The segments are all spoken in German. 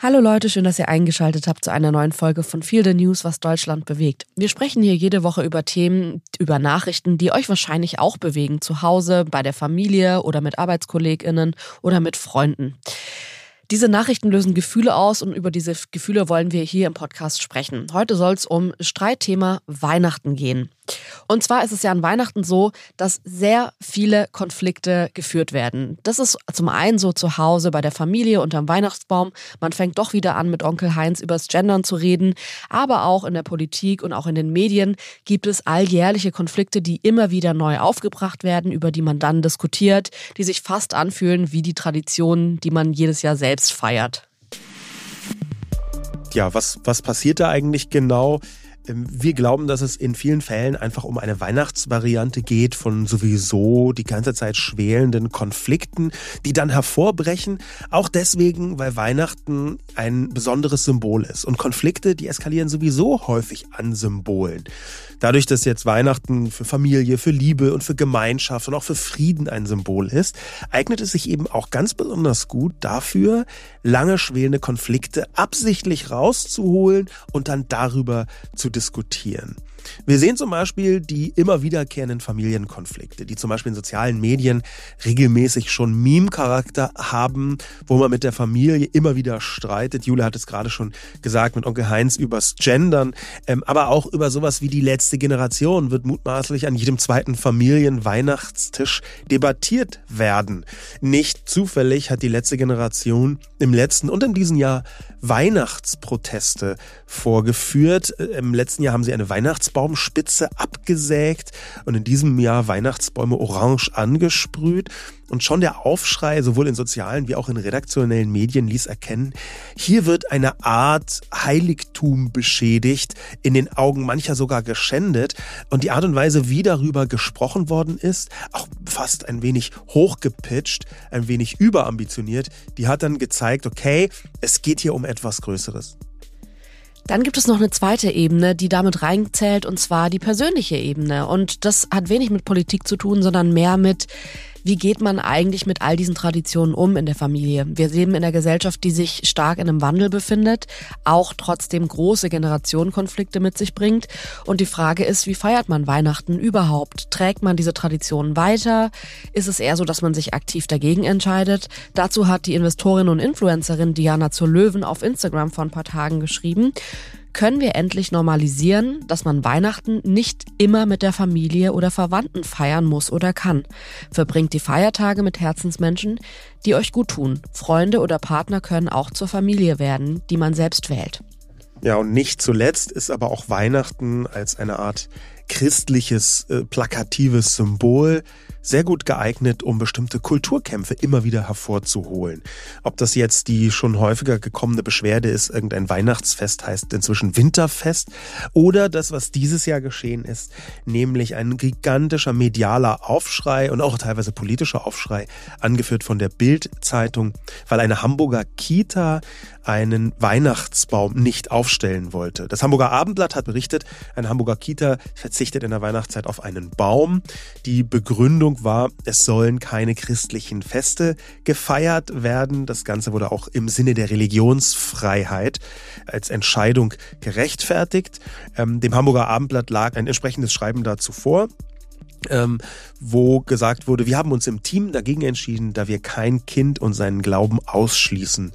Hallo Leute, schön, dass ihr eingeschaltet habt zu einer neuen Folge von Feel the News, was Deutschland bewegt. Wir sprechen hier jede Woche über Themen, über Nachrichten, die euch wahrscheinlich auch bewegen, zu Hause, bei der Familie oder mit Arbeitskolleginnen oder mit Freunden. Diese Nachrichten lösen Gefühle aus und über diese Gefühle wollen wir hier im Podcast sprechen. Heute soll es um Streitthema Weihnachten gehen. Und zwar ist es ja an Weihnachten so, dass sehr viele Konflikte geführt werden. Das ist zum einen so zu Hause bei der Familie unterm Weihnachtsbaum. Man fängt doch wieder an, mit Onkel Heinz übers Gendern zu reden. Aber auch in der Politik und auch in den Medien gibt es alljährliche Konflikte, die immer wieder neu aufgebracht werden, über die man dann diskutiert, die sich fast anfühlen wie die Traditionen, die man jedes Jahr selbst feiert. Ja, was, was passiert da eigentlich genau? Ähm, wir glauben, dass es in vielen Fällen einfach um eine Weihnachtsvariante geht von sowieso die ganze Zeit schwelenden Konflikten, die dann hervorbrechen. Auch deswegen, weil Weihnachten ein besonderes Symbol ist. Und Konflikte, die eskalieren sowieso häufig an Symbolen. Dadurch, dass jetzt Weihnachten für Familie, für Liebe und für Gemeinschaft und auch für Frieden ein Symbol ist, eignet es sich eben auch ganz besonders gut dafür, lange schwelende Konflikte absichtlich rauszuholen und dann darüber zu diskutieren. Wir sehen zum Beispiel die immer wiederkehrenden Familienkonflikte, die zum Beispiel in sozialen Medien regelmäßig schon Meme-Charakter haben, wo man mit der Familie immer wieder streitet. Jule hat es gerade schon gesagt mit Onkel Heinz übers Gendern, ähm, aber auch über sowas wie die letzte Generation wird mutmaßlich an jedem zweiten Familienweihnachtstisch debattiert werden. Nicht zufällig hat die letzte Generation im letzten und in diesem Jahr Weihnachtsproteste vorgeführt. Im letzten Jahr haben sie eine Weihnachtsbaumspitze abgesägt und in diesem Jahr Weihnachtsbäume orange angesprüht. Und schon der Aufschrei, sowohl in sozialen wie auch in redaktionellen Medien, ließ erkennen, hier wird eine Art Heiligtum beschädigt, in den Augen mancher sogar geschändet. Und die Art und Weise, wie darüber gesprochen worden ist, auch fast ein wenig hochgepitcht, ein wenig überambitioniert, die hat dann gezeigt, okay, es geht hier um etwas Größeres. Dann gibt es noch eine zweite Ebene, die damit reinzählt, und zwar die persönliche Ebene. Und das hat wenig mit Politik zu tun, sondern mehr mit, wie geht man eigentlich mit all diesen Traditionen um in der Familie? Wir leben in einer Gesellschaft, die sich stark in einem Wandel befindet, auch trotzdem große Generationenkonflikte mit sich bringt. Und die Frage ist, wie feiert man Weihnachten überhaupt? Trägt man diese Traditionen weiter? Ist es eher so, dass man sich aktiv dagegen entscheidet? Dazu hat die Investorin und Influencerin Diana zur Löwen auf Instagram vor ein paar Tagen geschrieben können wir endlich normalisieren, dass man Weihnachten nicht immer mit der Familie oder Verwandten feiern muss oder kann. Verbringt die Feiertage mit Herzensmenschen, die euch gut tun. Freunde oder Partner können auch zur Familie werden, die man selbst wählt. Ja, und nicht zuletzt ist aber auch Weihnachten als eine Art christliches, äh, plakatives Symbol sehr gut geeignet, um bestimmte Kulturkämpfe immer wieder hervorzuholen. Ob das jetzt die schon häufiger gekommene Beschwerde ist, irgendein Weihnachtsfest heißt inzwischen Winterfest, oder das, was dieses Jahr geschehen ist, nämlich ein gigantischer medialer Aufschrei und auch teilweise politischer Aufschrei, angeführt von der Bild-Zeitung, weil eine Hamburger Kita einen Weihnachtsbaum nicht aufstellen wollte. Das Hamburger Abendblatt hat berichtet, eine Hamburger Kita verzichtet in der Weihnachtszeit auf einen Baum. Die Begründung war, es sollen keine christlichen Feste gefeiert werden. Das Ganze wurde auch im Sinne der Religionsfreiheit als Entscheidung gerechtfertigt. Ähm, dem Hamburger Abendblatt lag ein entsprechendes Schreiben dazu vor ähm, wo gesagt wurde, wir haben uns im Team dagegen entschieden, da wir kein Kind und seinen Glauben ausschließen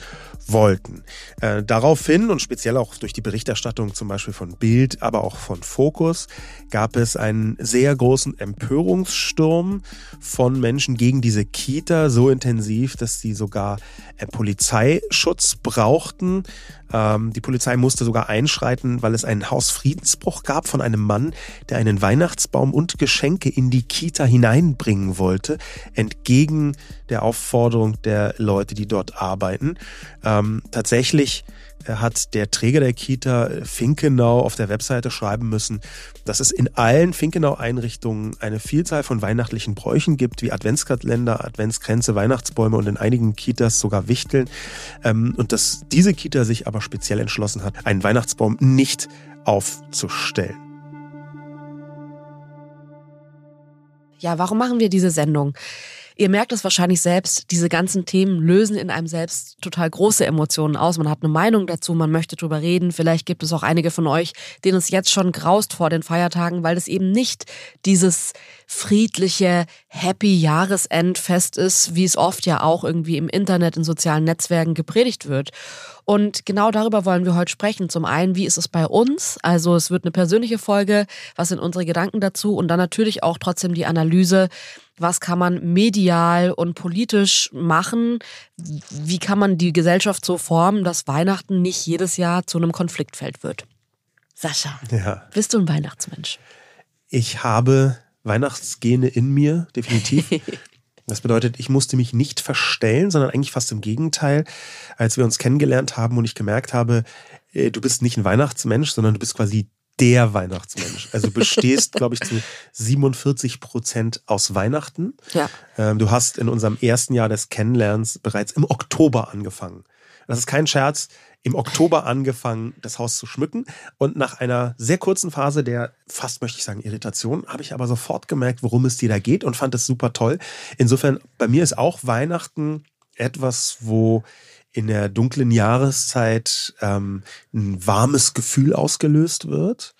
wollten. Äh, daraufhin und speziell auch durch die Berichterstattung zum Beispiel von Bild, aber auch von Focus, gab es einen sehr großen Empörungssturm von Menschen gegen diese Kita, so intensiv, dass sie sogar äh, Polizeischutz brauchten. Ähm, die Polizei musste sogar einschreiten, weil es einen Hausfriedensbruch gab von einem Mann, der einen Weihnachtsbaum und Geschenke in die Kita hineinbringen wollte, entgegen der Aufforderung der Leute, die dort arbeiten. Ähm, tatsächlich hat der Träger der Kita Finkenau auf der Webseite schreiben müssen, dass es in allen Finkenau-Einrichtungen eine Vielzahl von weihnachtlichen Bräuchen gibt, wie Adventskalender, Adventskränze, Weihnachtsbäume und in einigen Kitas sogar Wichteln. Ähm, und dass diese Kita sich aber speziell entschlossen hat, einen Weihnachtsbaum nicht aufzustellen. Ja, warum machen wir diese Sendung? Ihr merkt es wahrscheinlich selbst, diese ganzen Themen lösen in einem selbst total große Emotionen aus. Man hat eine Meinung dazu, man möchte drüber reden. Vielleicht gibt es auch einige von euch, denen es jetzt schon graust vor den Feiertagen, weil es eben nicht dieses friedliche, happy Jahresendfest ist, wie es oft ja auch irgendwie im Internet, in sozialen Netzwerken gepredigt wird. Und genau darüber wollen wir heute sprechen. Zum einen, wie ist es bei uns? Also es wird eine persönliche Folge, was sind unsere Gedanken dazu? Und dann natürlich auch trotzdem die Analyse, was kann man medial und politisch machen? Wie kann man die Gesellschaft so formen, dass Weihnachten nicht jedes Jahr zu einem Konfliktfeld wird? Sascha, ja. bist du ein Weihnachtsmensch? Ich habe Weihnachtsgene in mir, definitiv. Das bedeutet, ich musste mich nicht verstellen, sondern eigentlich fast im Gegenteil. Als wir uns kennengelernt haben und ich gemerkt habe, äh, du bist nicht ein Weihnachtsmensch, sondern du bist quasi der Weihnachtsmensch. Also du bestehst, glaube ich, zu 47 Prozent aus Weihnachten. Ja. Ähm, du hast in unserem ersten Jahr des Kennenlernens bereits im Oktober angefangen. Das ist kein Scherz im Oktober angefangen, das Haus zu schmücken. Und nach einer sehr kurzen Phase der fast, möchte ich sagen, Irritation, habe ich aber sofort gemerkt, worum es dir da geht und fand es super toll. Insofern, bei mir ist auch Weihnachten etwas, wo in der dunklen Jahreszeit ähm, ein warmes Gefühl ausgelöst wird.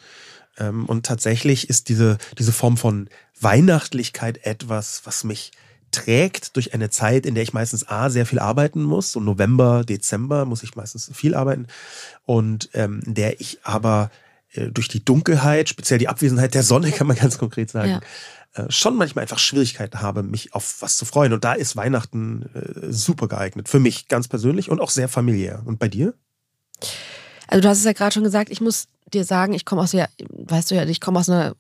Ähm, und tatsächlich ist diese, diese Form von Weihnachtlichkeit etwas, was mich trägt durch eine Zeit, in der ich meistens A, sehr viel arbeiten muss. So November, Dezember muss ich meistens viel arbeiten. Und ähm, der ich aber äh, durch die Dunkelheit, speziell die Abwesenheit der Sonne, kann man ganz konkret sagen, ja. Äh, schon manchmal einfach Schwierigkeiten habe, mich auf was zu freuen. Und da ist Weihnachten äh, super geeignet. Für mich ganz persönlich und auch sehr familiär. Und bei dir? Also du hast es ja gerade schon gesagt, ich muss dir sagen, ich komme aus ja, weißt du ja, ich komme aus einer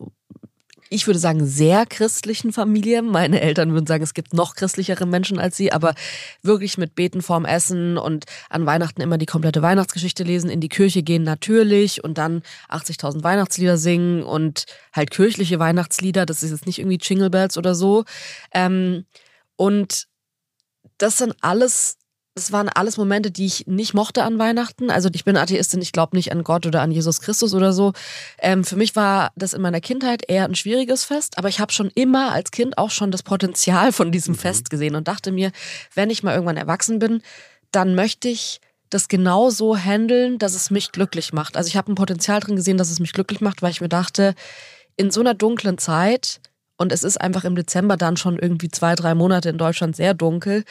ich würde sagen, sehr christlichen Familie. Meine Eltern würden sagen, es gibt noch christlichere Menschen als sie, aber wirklich mit Beten vorm Essen und an Weihnachten immer die komplette Weihnachtsgeschichte lesen, in die Kirche gehen natürlich und dann 80.000 Weihnachtslieder singen und halt kirchliche Weihnachtslieder. Das ist jetzt nicht irgendwie Jingle Bells oder so. Ähm, und das sind alles es waren alles Momente, die ich nicht mochte an Weihnachten. Also ich bin Atheistin, ich glaube nicht an Gott oder an Jesus Christus oder so. Ähm, für mich war das in meiner Kindheit eher ein schwieriges Fest, aber ich habe schon immer als Kind auch schon das Potenzial von diesem mhm. Fest gesehen und dachte mir, wenn ich mal irgendwann erwachsen bin, dann möchte ich das genau so handeln, dass es mich glücklich macht. Also ich habe ein Potenzial drin gesehen, dass es mich glücklich macht, weil ich mir dachte, in so einer dunklen Zeit, und es ist einfach im Dezember dann schon irgendwie zwei, drei Monate in Deutschland sehr dunkel,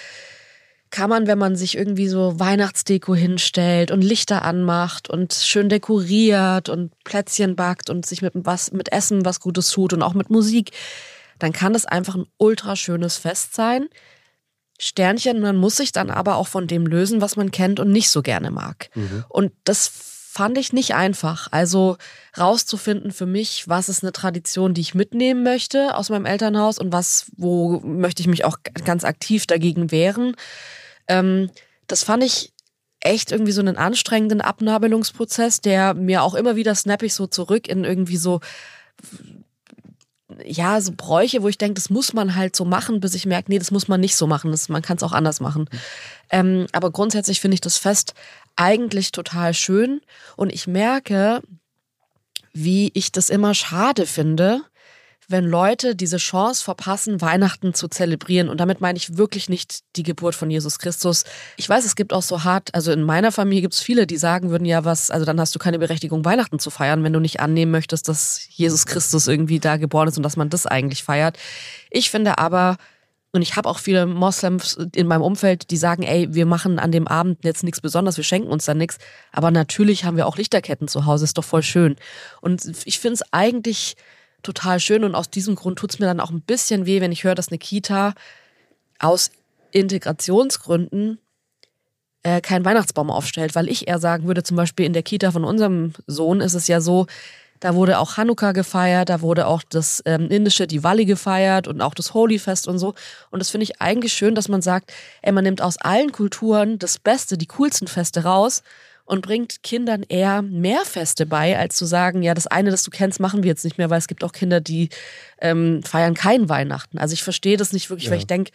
kann man, wenn man sich irgendwie so Weihnachtsdeko hinstellt und Lichter anmacht und schön dekoriert und Plätzchen backt und sich mit was mit Essen was Gutes tut und auch mit Musik, dann kann das einfach ein ultra schönes Fest sein. Sternchen, man muss sich dann aber auch von dem lösen, was man kennt und nicht so gerne mag. Mhm. Und das fand ich nicht einfach. Also rauszufinden für mich, was ist eine Tradition, die ich mitnehmen möchte aus meinem Elternhaus und was, wo möchte ich mich auch ganz aktiv dagegen wehren. Ähm, das fand ich echt irgendwie so einen anstrengenden Abnabelungsprozess, der mir auch immer wieder snap ich so zurück in irgendwie so ja, so Bräuche, wo ich denke, das muss man halt so machen, bis ich merke, nee, das muss man nicht so machen, das, man kann es auch anders machen. Ähm, aber grundsätzlich finde ich das Fest eigentlich total schön und ich merke, wie ich das immer schade finde, wenn Leute diese Chance verpassen, Weihnachten zu zelebrieren. Und damit meine ich wirklich nicht die Geburt von Jesus Christus. Ich weiß, es gibt auch so hart, also in meiner Familie gibt es viele, die sagen würden, ja, was, also dann hast du keine Berechtigung, Weihnachten zu feiern, wenn du nicht annehmen möchtest, dass Jesus Christus irgendwie da geboren ist und dass man das eigentlich feiert. Ich finde aber, und ich habe auch viele Moslems in meinem Umfeld, die sagen, ey, wir machen an dem Abend jetzt nichts Besonderes, wir schenken uns da nichts. Aber natürlich haben wir auch Lichterketten zu Hause, ist doch voll schön. Und ich finde es eigentlich total schön und aus diesem Grund tut es mir dann auch ein bisschen weh, wenn ich höre, dass eine Kita aus Integrationsgründen äh, keinen Weihnachtsbaum aufstellt, weil ich eher sagen würde, zum Beispiel in der Kita von unserem Sohn ist es ja so, da wurde auch Hanukkah gefeiert, da wurde auch das ähm, indische Diwali gefeiert und auch das Holy Fest und so. Und das finde ich eigentlich schön, dass man sagt, ey, man nimmt aus allen Kulturen das Beste, die coolsten Feste raus und bringt Kindern eher mehr Feste bei, als zu sagen, ja, das eine, das du kennst, machen wir jetzt nicht mehr, weil es gibt auch Kinder, die ähm, feiern kein Weihnachten. Also ich verstehe das nicht wirklich, ja. weil ich denke,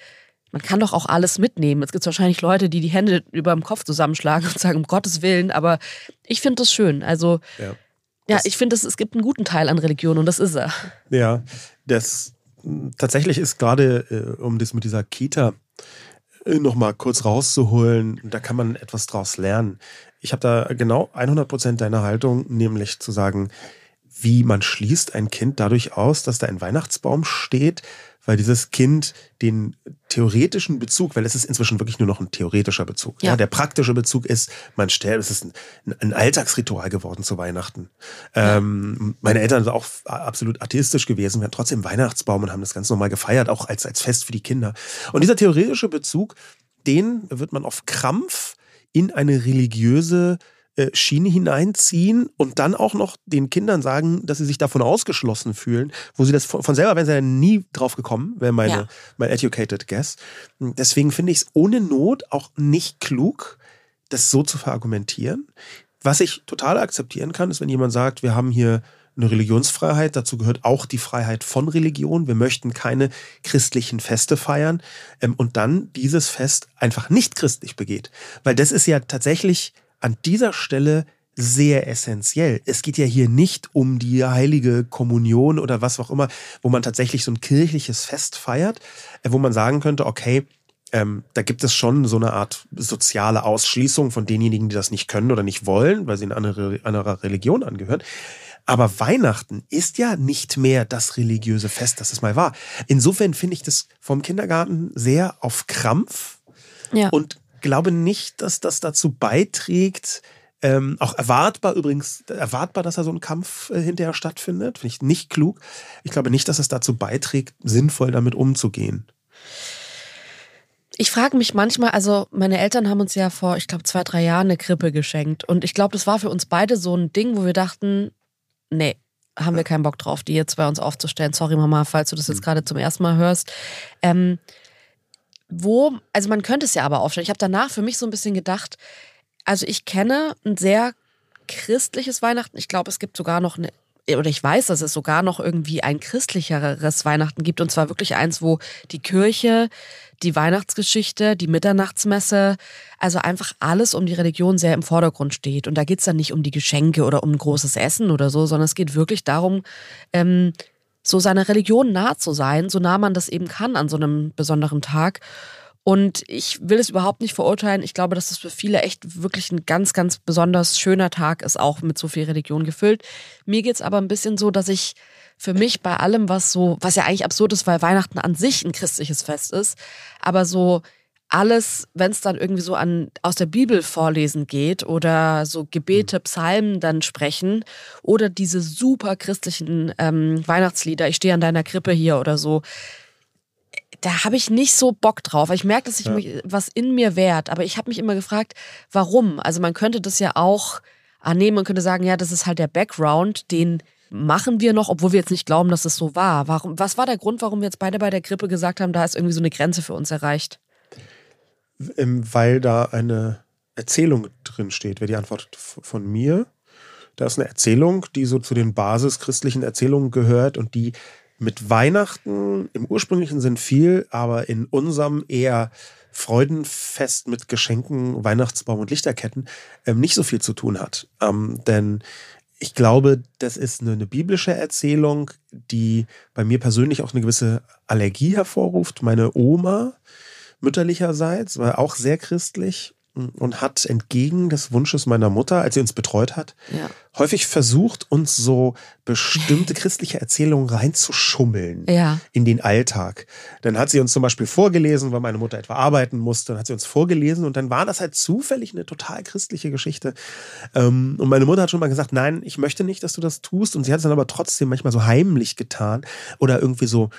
man kann doch auch alles mitnehmen. Es gibt wahrscheinlich Leute, die die Hände über dem Kopf zusammenschlagen und sagen, um Gottes Willen, aber ich finde das schön. Also ja, ja ich finde, es gibt einen guten Teil an Religion und das ist er. Ja, das tatsächlich ist gerade, äh, um das mit dieser Kita äh, nochmal kurz rauszuholen, da kann man etwas draus lernen. Ich habe da genau 100 Prozent deiner Haltung, nämlich zu sagen, wie man schließt ein Kind dadurch aus, dass da ein Weihnachtsbaum steht, weil dieses Kind den theoretischen Bezug, weil es ist inzwischen wirklich nur noch ein theoretischer Bezug. Ja. ja der praktische Bezug ist, man stellt, es ist ein, ein Alltagsritual geworden zu Weihnachten. Ja. Ähm, meine Eltern sind auch absolut atheistisch gewesen, wir hatten trotzdem Weihnachtsbaum und haben das ganz normal gefeiert, auch als, als Fest für die Kinder. Und dieser theoretische Bezug, den wird man auf Krampf in eine religiöse äh, Schiene hineinziehen und dann auch noch den Kindern sagen, dass sie sich davon ausgeschlossen fühlen, wo sie das von, von selber wären sie ja nie drauf gekommen, wäre meine, ja. mein educated guess. Deswegen finde ich es ohne Not auch nicht klug, das so zu verargumentieren. Was ich total akzeptieren kann, ist, wenn jemand sagt, wir haben hier eine Religionsfreiheit, dazu gehört auch die Freiheit von Religion. Wir möchten keine christlichen Feste feiern ähm, und dann dieses Fest einfach nicht christlich begeht. Weil das ist ja tatsächlich an dieser Stelle sehr essentiell. Es geht ja hier nicht um die heilige Kommunion oder was auch immer, wo man tatsächlich so ein kirchliches Fest feiert, äh, wo man sagen könnte, okay, ähm, da gibt es schon so eine Art soziale Ausschließung von denjenigen, die das nicht können oder nicht wollen, weil sie in andere, anderer Religion angehören. Aber Weihnachten ist ja nicht mehr das religiöse Fest, das es mal war. Insofern finde ich das vom Kindergarten sehr auf Krampf ja. und glaube nicht, dass das dazu beiträgt, ähm, auch erwartbar übrigens, erwartbar, dass da so ein Kampf äh, hinterher stattfindet. Finde ich nicht klug. Ich glaube nicht, dass es dazu beiträgt, sinnvoll damit umzugehen. Ich frage mich manchmal, also meine Eltern haben uns ja vor, ich glaube, zwei, drei Jahren eine Krippe geschenkt. Und ich glaube, das war für uns beide so ein Ding, wo wir dachten, nee, haben wir keinen Bock drauf, die jetzt bei uns aufzustellen. Sorry, Mama, falls du das jetzt hm. gerade zum ersten Mal hörst. Ähm, wo, also man könnte es ja aber aufstellen. Ich habe danach für mich so ein bisschen gedacht, also ich kenne ein sehr christliches Weihnachten. Ich glaube, es gibt sogar noch eine oder ich weiß, dass es sogar noch irgendwie ein christlicheres Weihnachten gibt und zwar wirklich eins, wo die Kirche, die Weihnachtsgeschichte, die Mitternachtsmesse, also einfach alles um die Religion sehr im Vordergrund steht. Und da geht's dann nicht um die Geschenke oder um ein großes Essen oder so, sondern es geht wirklich darum, ähm, so seiner Religion nah zu sein, so nah man das eben kann an so einem besonderen Tag. Und ich will es überhaupt nicht verurteilen. Ich glaube, dass das für viele echt wirklich ein ganz, ganz besonders schöner Tag ist, auch mit so viel Religion gefüllt. Mir geht's aber ein bisschen so, dass ich für mich bei allem, was so, was ja eigentlich absurd ist, weil Weihnachten an sich ein christliches Fest ist, aber so alles, wenn es dann irgendwie so an aus der Bibel vorlesen geht oder so Gebete, Psalmen dann sprechen oder diese super christlichen ähm, Weihnachtslieder, ich stehe an deiner Krippe hier oder so, da habe ich nicht so Bock drauf. Ich merke, dass ich ja. mich was in mir wehrt, aber ich habe mich immer gefragt, warum? Also man könnte das ja auch annehmen, man könnte sagen, ja, das ist halt der Background, den machen wir noch, obwohl wir jetzt nicht glauben, dass es so war. Warum, was war der Grund, warum wir jetzt beide bei der Grippe gesagt haben, da ist irgendwie so eine Grenze für uns erreicht? weil da eine Erzählung drin steht, wäre die Antwort von mir. Da ist eine Erzählung, die so zu den basischristlichen Erzählungen gehört und die mit Weihnachten im ursprünglichen Sinn viel, aber in unserem eher Freudenfest mit Geschenken, Weihnachtsbaum und Lichterketten ähm, nicht so viel zu tun hat. Ähm, denn ich glaube, das ist eine, eine, biblische Erzählung, die bei mir persönlich auch eine gewisse Allergie hervorruft. Meine Oma mütterlicherseits, war auch sehr christlich und hat entgegen des Wunsches meiner Mutter, als sie uns betreut hat, ja. häufig versucht, uns so bestimmte christliche Erzählungen reinzuschummeln ja. in den Alltag. Dann hat sie uns zum Beispiel vorgelesen, weil meine Mutter etwa arbeiten musste, dann hat sie uns vorgelesen und dann war das halt zufällig eine total christliche Geschichte. Ähm, und meine Mutter hat schon mal gesagt, nein, ich möchte nicht, dass du das tust. Und sie hat es dann aber trotzdem manchmal so heimlich getan oder irgendwie so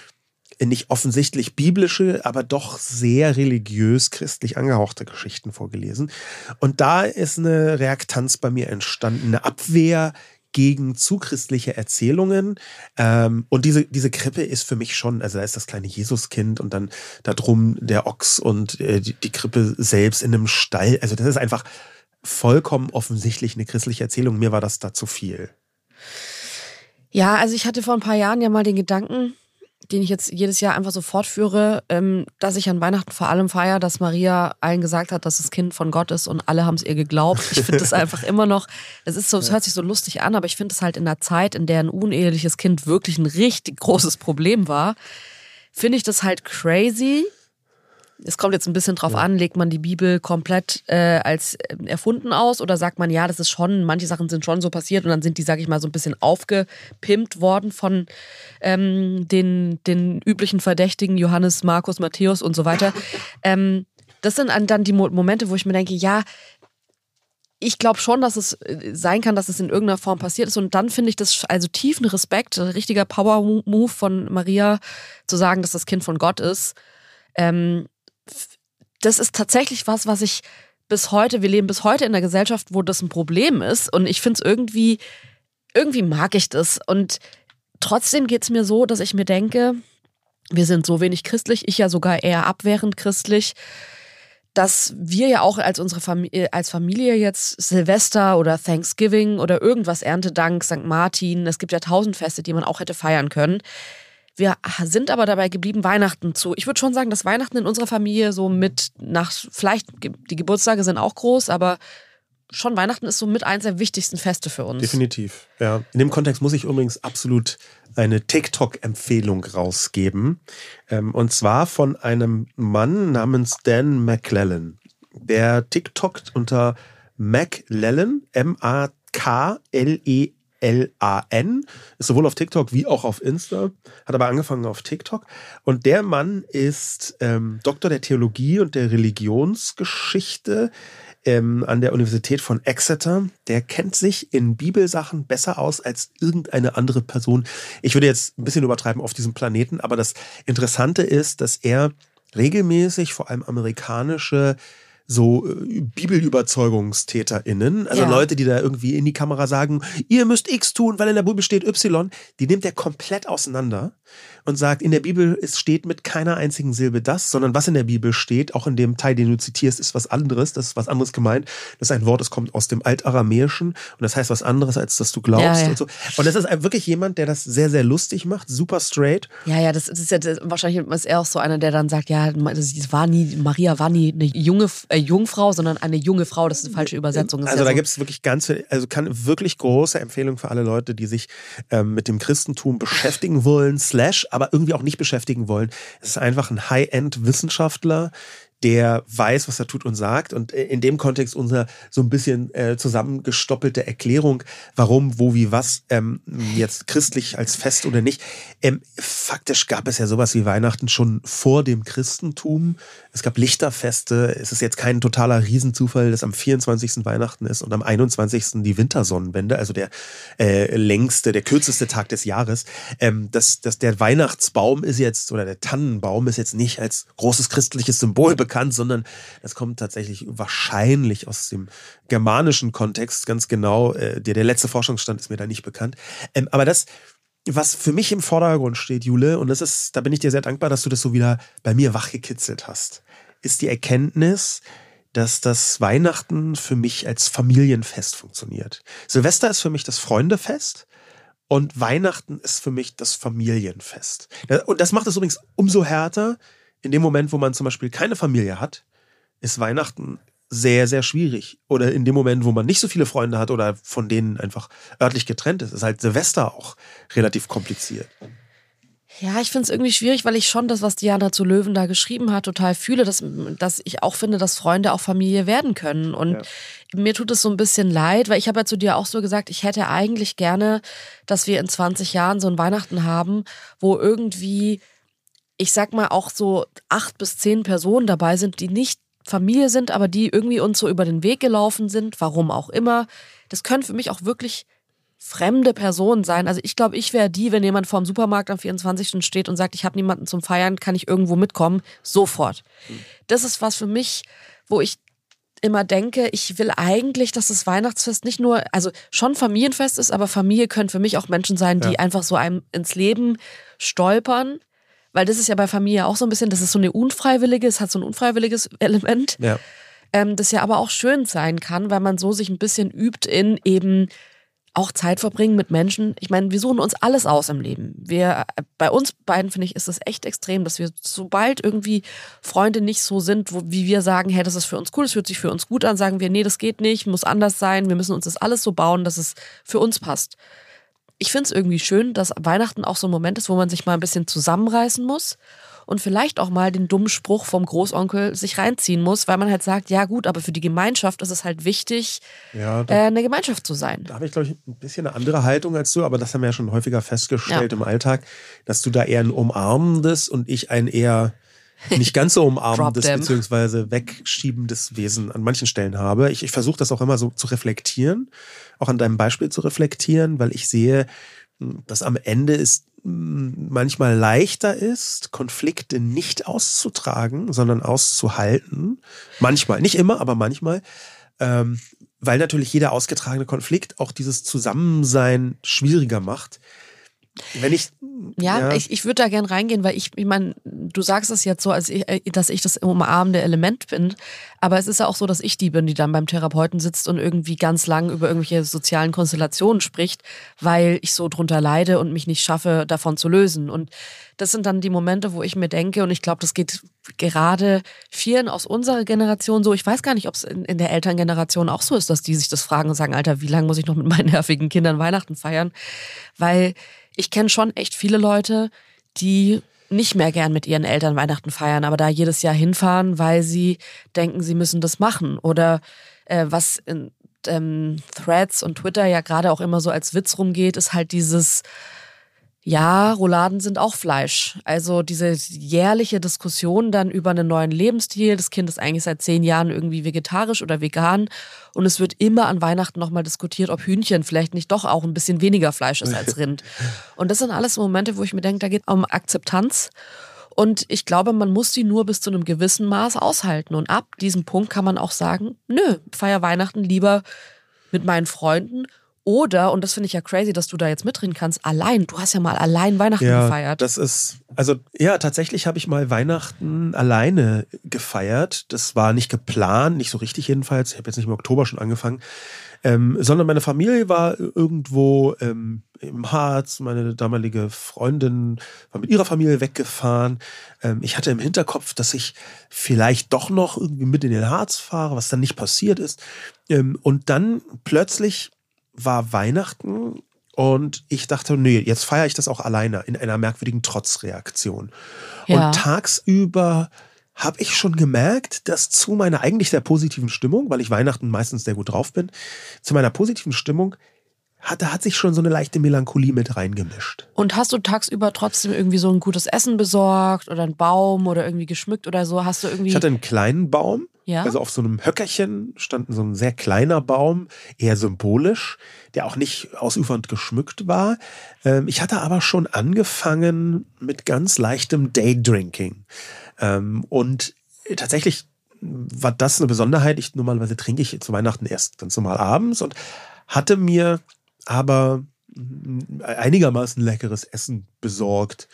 nicht offensichtlich biblische, aber doch sehr religiös christlich angehauchte Geschichten vorgelesen. Und da ist eine Reaktanz bei mir entstanden, eine Abwehr gegen zu christliche Erzählungen. Ähm, und diese, diese Krippe ist für mich schon, also da ist das kleine Jesuskind und dann da drum der Ochs und äh, die, die Krippe selbst in einem Stall. Also das ist einfach vollkommen offensichtlich eine christliche Erzählung. Mir war das da zu viel. Ja, also ich hatte vor ein paar Jahren ja mal den Gedanken, den ich jetzt jedes Jahr einfach so fortführe, ähm, dass ich an Weihnachten vor allem feiere, dass Maria allen gesagt hat, dass das Kind von Gott ist und alle haben es ihr geglaubt. Ich finde das einfach immer noch, es ist so, es hört sich so lustig an, aber ich finde es halt in der Zeit, in der ein uneheliches Kind wirklich ein richtig großes Problem war, finde ich das halt crazy. Es kommt jetzt ein bisschen drauf ja. an, legt man die Bibel komplett äh, als äh, erfunden aus oder sagt man, ja, das ist schon, manche Sachen sind schon so passiert und dann sind die, sag ich mal, so ein bisschen aufgepimpt worden von ähm, den, den üblichen Verdächtigen, Johannes, Markus, Matthäus und so weiter. Ähm, das sind dann die Momente, wo ich mir denke, ja, ich glaube schon, dass es äh, sein kann, dass es in irgendeiner Form passiert ist. Und dann finde ich das also tiefen Respekt, ein richtiger Power-Move von Maria, zu sagen, dass das Kind von Gott ist. Ähm, das ist tatsächlich was, was ich bis heute, wir leben bis heute in einer Gesellschaft, wo das ein Problem ist. Und ich finde es irgendwie, irgendwie mag ich das. Und trotzdem geht es mir so, dass ich mir denke, wir sind so wenig christlich, ich ja sogar eher abwehrend christlich dass wir ja auch als unsere Familie, äh, als Familie jetzt Silvester oder Thanksgiving oder irgendwas Erntedank, St. Martin, es gibt ja tausend Feste, die man auch hätte feiern können. Wir sind aber dabei geblieben, Weihnachten zu. Ich würde schon sagen, dass Weihnachten in unserer Familie so mit nach, vielleicht die Geburtstage sind auch groß, aber schon Weihnachten ist so mit eins der wichtigsten Feste für uns. Definitiv, ja. In dem Kontext muss ich übrigens absolut eine TikTok-Empfehlung rausgeben. Ähm, und zwar von einem Mann namens Dan McLellan. Der TikTokt unter McLellan, M-A-K-L-E L-A-N, ist sowohl auf TikTok wie auch auf Insta, hat aber angefangen auf TikTok. Und der Mann ist ähm, Doktor der Theologie und der Religionsgeschichte ähm, an der Universität von Exeter. Der kennt sich in Bibelsachen besser aus als irgendeine andere Person. Ich würde jetzt ein bisschen übertreiben auf diesem Planeten, aber das Interessante ist, dass er regelmäßig vor allem amerikanische so äh, BibelüberzeugungstäterInnen, also ja. Leute, die da irgendwie in die Kamera sagen, ihr müsst X tun, weil in der Bibel steht Y, die nimmt er komplett auseinander und sagt, in der Bibel es steht mit keiner einzigen Silbe das, sondern was in der Bibel steht, auch in dem Teil, den du zitierst, ist was anderes, das ist was anderes gemeint. Das ist ein Wort, das kommt aus dem Altaramäischen und das heißt was anderes, als dass du glaubst ja, ja. und so. Und das ist wirklich jemand, der das sehr, sehr lustig macht, super straight. Ja, ja, das ist ja das, wahrscheinlich ist er auch so einer, der dann sagt, ja, das war nie, Maria war nie eine junge äh, Jungfrau, sondern eine junge Frau, das ist eine falsche Übersetzung. also ja da so. gibt es wirklich ganz, also kann wirklich große Empfehlung für alle Leute, die sich ähm, mit dem Christentum beschäftigen wollen, slash aber irgendwie auch nicht beschäftigen wollen. Es ist einfach ein High-End-Wissenschaftler, der weiß, was er tut und sagt. Und äh, in dem Kontext unser so ein bisschen äh, zusammengestoppelte Erklärung, warum, wo, wie, was ähm, jetzt christlich als Fest oder nicht. Ähm, faktisch gab es ja sowas wie Weihnachten schon vor dem Christentum. Es gab Lichterfeste. Es ist jetzt kein totaler Riesenzufall, dass am 24. Weihnachten ist und am 21. die Wintersonnenwende, also der äh, längste, der kürzeste Tag des Jahres. Ähm, dass, dass der Weihnachtsbaum ist jetzt oder der Tannenbaum ist jetzt nicht als großes christliches Symbol bekannt bekannt, sondern das kommt tatsächlich wahrscheinlich aus dem germanischen Kontext, ganz genau. Äh, der, der letzte Forschungsstand ist mir da nicht bekannt. Ähm, aber das, was für mich im Vordergrund steht, Jule, und das ist, da bin ich dir sehr dankbar, dass du das so wieder bei mir wachgekitzelt hast, ist die Erkenntnis, dass das Weihnachten für mich als Familienfest funktioniert. Silvester ist für mich das Freundefest. Und Weihnachten ist für mich das Familienfest. Und das macht es übrigens umso härter, in dem Moment, wo man zum Beispiel keine Familie hat, ist Weihnachten sehr, sehr schwierig. Oder in dem Moment, wo man nicht so viele Freunde hat oder von denen einfach örtlich getrennt ist, ist halt Silvester auch relativ kompliziert. Ja, ich finde es irgendwie schwierig, weil ich schon das, was Diana zu Löwen da geschrieben hat, total fühle, dass, dass ich auch finde, dass Freunde auch Familie werden können. Und ja. mir tut es so ein bisschen leid, weil ich habe ja zu dir auch so gesagt, ich hätte eigentlich gerne, dass wir in 20 Jahren so ein Weihnachten haben, wo irgendwie ich sag mal, auch so acht bis zehn Personen dabei sind, die nicht Familie sind, aber die irgendwie uns so über den Weg gelaufen sind, warum auch immer. Das können für mich auch wirklich fremde Personen sein. Also ich glaube, ich wäre die, wenn jemand vor dem Supermarkt am 24. steht und sagt, ich habe niemanden zum Feiern, kann ich irgendwo mitkommen, sofort. Das ist was für mich, wo ich immer denke, ich will eigentlich, dass das Weihnachtsfest nicht nur, also schon Familienfest ist, aber Familie können für mich auch Menschen sein, die ja. einfach so einem ins Leben stolpern weil das ist ja bei Familie auch so ein bisschen, das ist so eine unfreiwillige, es hat so ein unfreiwilliges Element. Ja. Ähm, das ja aber auch schön sein kann, weil man so sich ein bisschen übt in eben auch Zeit verbringen mit Menschen. Ich meine, wir suchen uns alles aus im Leben. Wir, bei uns beiden finde ich, ist das echt extrem, dass wir sobald irgendwie Freunde nicht so sind, wo, wie wir sagen, hey, das ist für uns cool, das fühlt sich für uns gut an, sagen wir, nee, das geht nicht, muss anders sein, wir müssen uns das alles so bauen, dass es für uns passt ich finde es irgendwie schön, dass Weihnachten auch so ein Moment ist, wo man sich mal ein bisschen zusammenreißen muss und vielleicht auch mal den dummen Spruch vom Großonkel sich reinziehen muss, weil man halt sagt, ja gut, aber für die Gemeinschaft ist es halt wichtig, ja, da, äh, eine Gemeinschaft zu sein. Da habe ich, glaube ich, ein bisschen eine andere Haltung als du, aber das haben wir ja schon häufiger festgestellt ja. im Alltag, dass du da eher ein umarmendes und ich ein eher nicht ganz so umarmendes beziehungsweise wegschiebendes Wesen an manchen Stellen habe. Ich, ich versuche das auch immer so zu reflektieren, auch an deinem Beispiel zu reflektieren, weil ich sehe, dass am Ende es manchmal leichter ist, Konflikte nicht auszutragen, sondern auszuhalten. Manchmal, nicht immer, aber manchmal. Ähm, weil natürlich jeder ausgetragene Konflikt auch dieses Zusammensein schwieriger macht. Wenn ich ja, ja, ich, ich würde da gern reingehen, weil ich, ich meine, du sagst es jetzt so, als ich, äh, dass ich das umarmende Element bin, aber es ist ja auch so, dass ich die bin, die dann beim Therapeuten sitzt und irgendwie ganz lang über irgendwelche sozialen Konstellationen spricht, weil ich so drunter leide und mich nicht schaffe, davon zu lösen. Und das sind dann die Momente, wo ich mir denke, und ich glaube, das geht gerade vielen aus unserer Generation so. Ich weiß gar nicht, ob es in, in der Elterngeneration auch so ist, dass die sich das fragen und sagen, Alter, wie lange muss ich noch mit meinen nervigen Kindern Weihnachten feiern? Weil ich kenne schon echt viele Leute, die nicht mehr gern mit ihren Eltern Weihnachten feiern, aber da jedes Jahr hinfahren, weil sie denken, sie müssen das machen. Oder äh, was in ähm, Threads und Twitter ja gerade auch immer so als Witz rumgeht, ist halt dieses ja, Rouladen sind auch Fleisch. Also diese jährliche Diskussion dann über einen neuen Lebensstil. Das Kind ist eigentlich seit zehn Jahren irgendwie vegetarisch oder vegan. Und es wird immer an Weihnachten nochmal diskutiert, ob Hühnchen vielleicht nicht doch auch ein bisschen weniger Fleisch ist als Rind. Und das sind alles Momente, wo ich mir denke, da geht es um Akzeptanz. Und ich glaube, man muss die nur bis zu einem gewissen Maß aushalten. Und ab diesem Punkt kann man auch sagen, nö, feier Weihnachten lieber mit meinen Freunden oder, und das finde ich ja crazy, dass du da jetzt mitreden kannst, allein. Du hast ja mal allein Weihnachten ja, gefeiert. Das ist, also ja, tatsächlich habe ich mal Weihnachten alleine gefeiert. Das war nicht geplant, nicht so richtig jedenfalls. Ich habe jetzt nicht im Oktober schon angefangen. Ähm, sondern meine Familie war irgendwo ähm, im Harz. Meine damalige Freundin war mit ihrer Familie weggefahren. Ähm, ich hatte im Hinterkopf, dass ich vielleicht doch noch irgendwie mit in den Harz fahre, was dann nicht passiert ist. Ähm, und dann plötzlich war Weihnachten und ich dachte, nee, jetzt feiere ich das auch alleine in einer merkwürdigen Trotzreaktion. Ja. Und tagsüber habe ich schon gemerkt, dass zu meiner eigentlich sehr positiven Stimmung, weil ich Weihnachten meistens sehr gut drauf bin, zu meiner positiven Stimmung hat, da hat sich schon so eine leichte Melancholie mit reingemischt. Und hast du tagsüber trotzdem irgendwie so ein gutes Essen besorgt oder einen Baum oder irgendwie geschmückt oder so? Hast du irgendwie. Ich hatte einen kleinen Baum ja. Also auf so einem Höckerchen stand so ein sehr kleiner Baum, eher symbolisch, der auch nicht ausufernd geschmückt war. Ähm, ich hatte aber schon angefangen mit ganz leichtem Daydrinking. Ähm, und tatsächlich war das eine Besonderheit. Ich normalerweise trinke ich zu Weihnachten erst ganz normal abends und hatte mir aber einigermaßen leckeres Essen besorgt.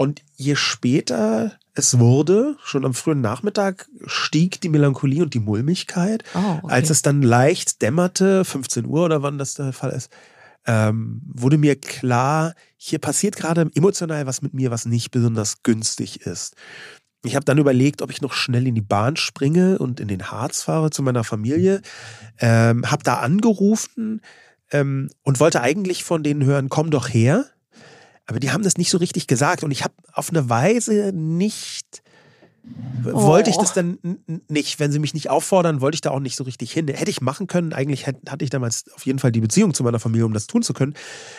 Und je später es wurde, schon am frühen Nachmittag, stieg die Melancholie und die Mulmigkeit. Oh, okay. Als es dann leicht dämmerte, 15 Uhr oder wann das der Fall ist, ähm, wurde mir klar, hier passiert gerade emotional was mit mir, was nicht besonders günstig ist. Ich habe dann überlegt, ob ich noch schnell in die Bahn springe und in den Harz fahre zu meiner Familie. Ähm, habe da angerufen ähm, und wollte eigentlich von denen hören, komm doch her. Aber die haben das nicht so richtig gesagt und ich habe auf eine Weise nicht. Oh. Wollte ich das dann nicht, wenn sie mich nicht auffordern, wollte ich da auch nicht so richtig hin. Hätte ich machen können, eigentlich hatte ich damals auf jeden Fall die Beziehung zu meiner Familie, um das tun zu können.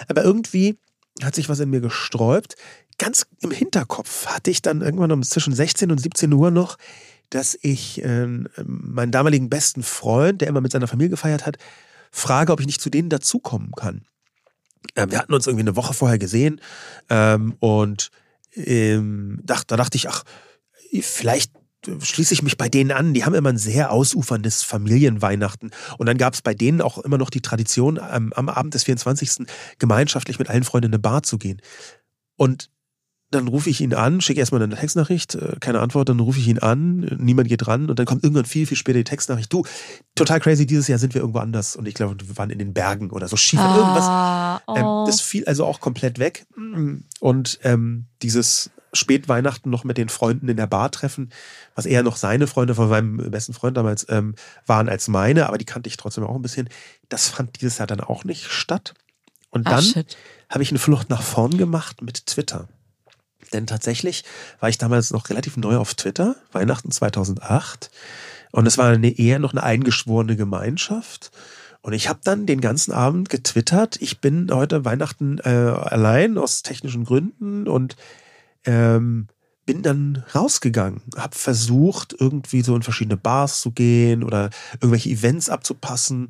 Aber irgendwie hat sich was in mir gesträubt. Ganz im Hinterkopf hatte ich dann irgendwann um zwischen 16 und 17 Uhr noch, dass ich äh, meinen damaligen besten Freund, der immer mit seiner Familie gefeiert hat, frage, ob ich nicht zu denen dazukommen kann. Äh, wir hatten uns irgendwie eine Woche vorher gesehen ähm, und ähm, dacht, da dachte ich, ach, vielleicht schließe ich mich bei denen an. Die haben immer ein sehr ausuferndes Familienweihnachten. Und dann gab es bei denen auch immer noch die Tradition, ähm, am Abend des 24. gemeinschaftlich mit allen Freunden in eine Bar zu gehen. Und dann rufe ich ihn an, schicke erstmal eine Textnachricht, äh, keine Antwort, dann rufe ich ihn an, niemand geht ran und dann kommt irgendwann viel, viel später die Textnachricht. Du, total crazy, dieses Jahr sind wir irgendwo anders und ich glaube, wir waren in den Bergen oder so schief, ah, irgendwas. Ähm, oh. das fiel also auch komplett weg. Und ähm, dieses Spätweihnachten noch mit den Freunden in der Bar treffen, was eher noch seine Freunde von meinem besten Freund damals ähm, waren als meine, aber die kannte ich trotzdem auch ein bisschen. Das fand dieses Jahr dann auch nicht statt. Und dann habe ich eine Flucht nach vorn gemacht mit Twitter. Denn tatsächlich war ich damals noch relativ neu auf Twitter, Weihnachten 2008. Und es war eine, eher noch eine eingeschworene Gemeinschaft. Und ich habe dann den ganzen Abend getwittert, ich bin heute Weihnachten äh, allein aus technischen Gründen und ähm, bin dann rausgegangen, habe versucht, irgendwie so in verschiedene Bars zu gehen oder irgendwelche Events abzupassen.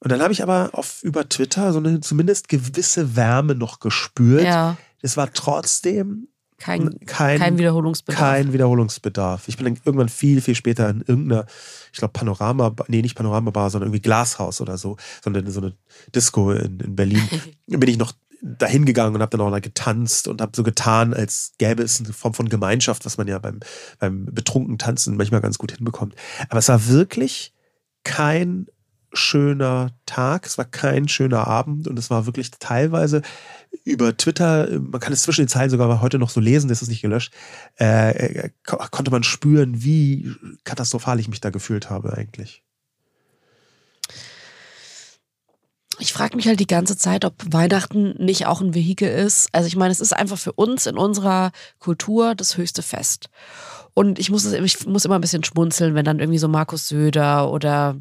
Und dann habe ich aber auf über Twitter so eine zumindest gewisse Wärme noch gespürt. Ja. Es war trotzdem kein, kein, kein, Wiederholungsbedarf. Kein Wiederholungsbedarf. Ich bin dann irgendwann viel, viel später in irgendeiner, ich glaube, Panorama, nee, nicht Panorama-Bar, sondern irgendwie Glashaus oder so, sondern in so eine Disco in, in Berlin, bin ich noch dahin gegangen und habe dann auch da getanzt und habe so getan, als gäbe es eine Form von Gemeinschaft, was man ja beim, beim betrunken Tanzen manchmal ganz gut hinbekommt. Aber es war wirklich kein schöner Tag, es war kein schöner Abend und es war wirklich teilweise über Twitter, man kann es zwischen den Zeilen sogar heute noch so lesen, das ist nicht gelöscht, äh, konnte man spüren, wie katastrophal ich mich da gefühlt habe eigentlich. Ich frage mich halt die ganze Zeit, ob Weihnachten nicht auch ein Vehikel ist. Also ich meine, es ist einfach für uns in unserer Kultur das höchste Fest. Und ich muss, ich muss immer ein bisschen schmunzeln, wenn dann irgendwie so Markus Söder oder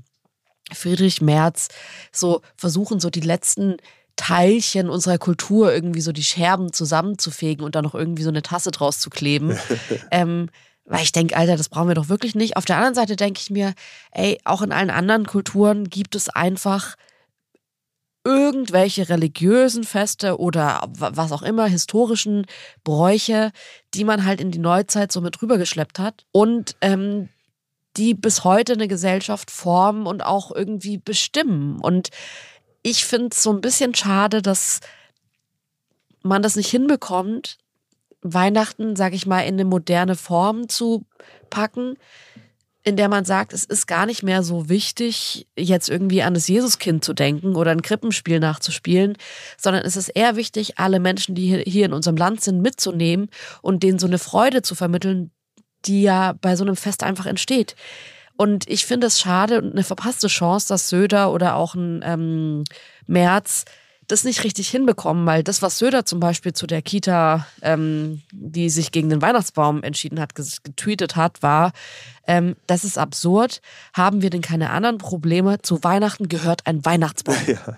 Friedrich Merz so versuchen, so die letzten Teilchen unserer Kultur irgendwie so die Scherben zusammenzufegen und dann noch irgendwie so eine Tasse draus zu kleben. ähm, weil ich denke, Alter, das brauchen wir doch wirklich nicht. Auf der anderen Seite denke ich mir, ey, auch in allen anderen Kulturen gibt es einfach irgendwelche religiösen Feste oder was auch immer, historischen Bräuche, die man halt in die Neuzeit so mit rübergeschleppt hat. Und ähm, die bis heute eine Gesellschaft formen und auch irgendwie bestimmen. Und ich finde es so ein bisschen schade, dass man das nicht hinbekommt, Weihnachten, sage ich mal, in eine moderne Form zu packen, in der man sagt, es ist gar nicht mehr so wichtig, jetzt irgendwie an das Jesuskind zu denken oder ein Krippenspiel nachzuspielen, sondern es ist eher wichtig, alle Menschen, die hier in unserem Land sind, mitzunehmen und denen so eine Freude zu vermitteln, die ja bei so einem Fest einfach entsteht. Und ich finde es schade und eine verpasste Chance, dass Söder oder auch ein ähm, Merz das nicht richtig hinbekommen, weil das, was Söder zum Beispiel zu der Kita, ähm, die sich gegen den Weihnachtsbaum entschieden hat, getweetet hat, war, ähm, das ist absurd. Haben wir denn keine anderen Probleme? Zu Weihnachten gehört ein Weihnachtsbaum. Ja.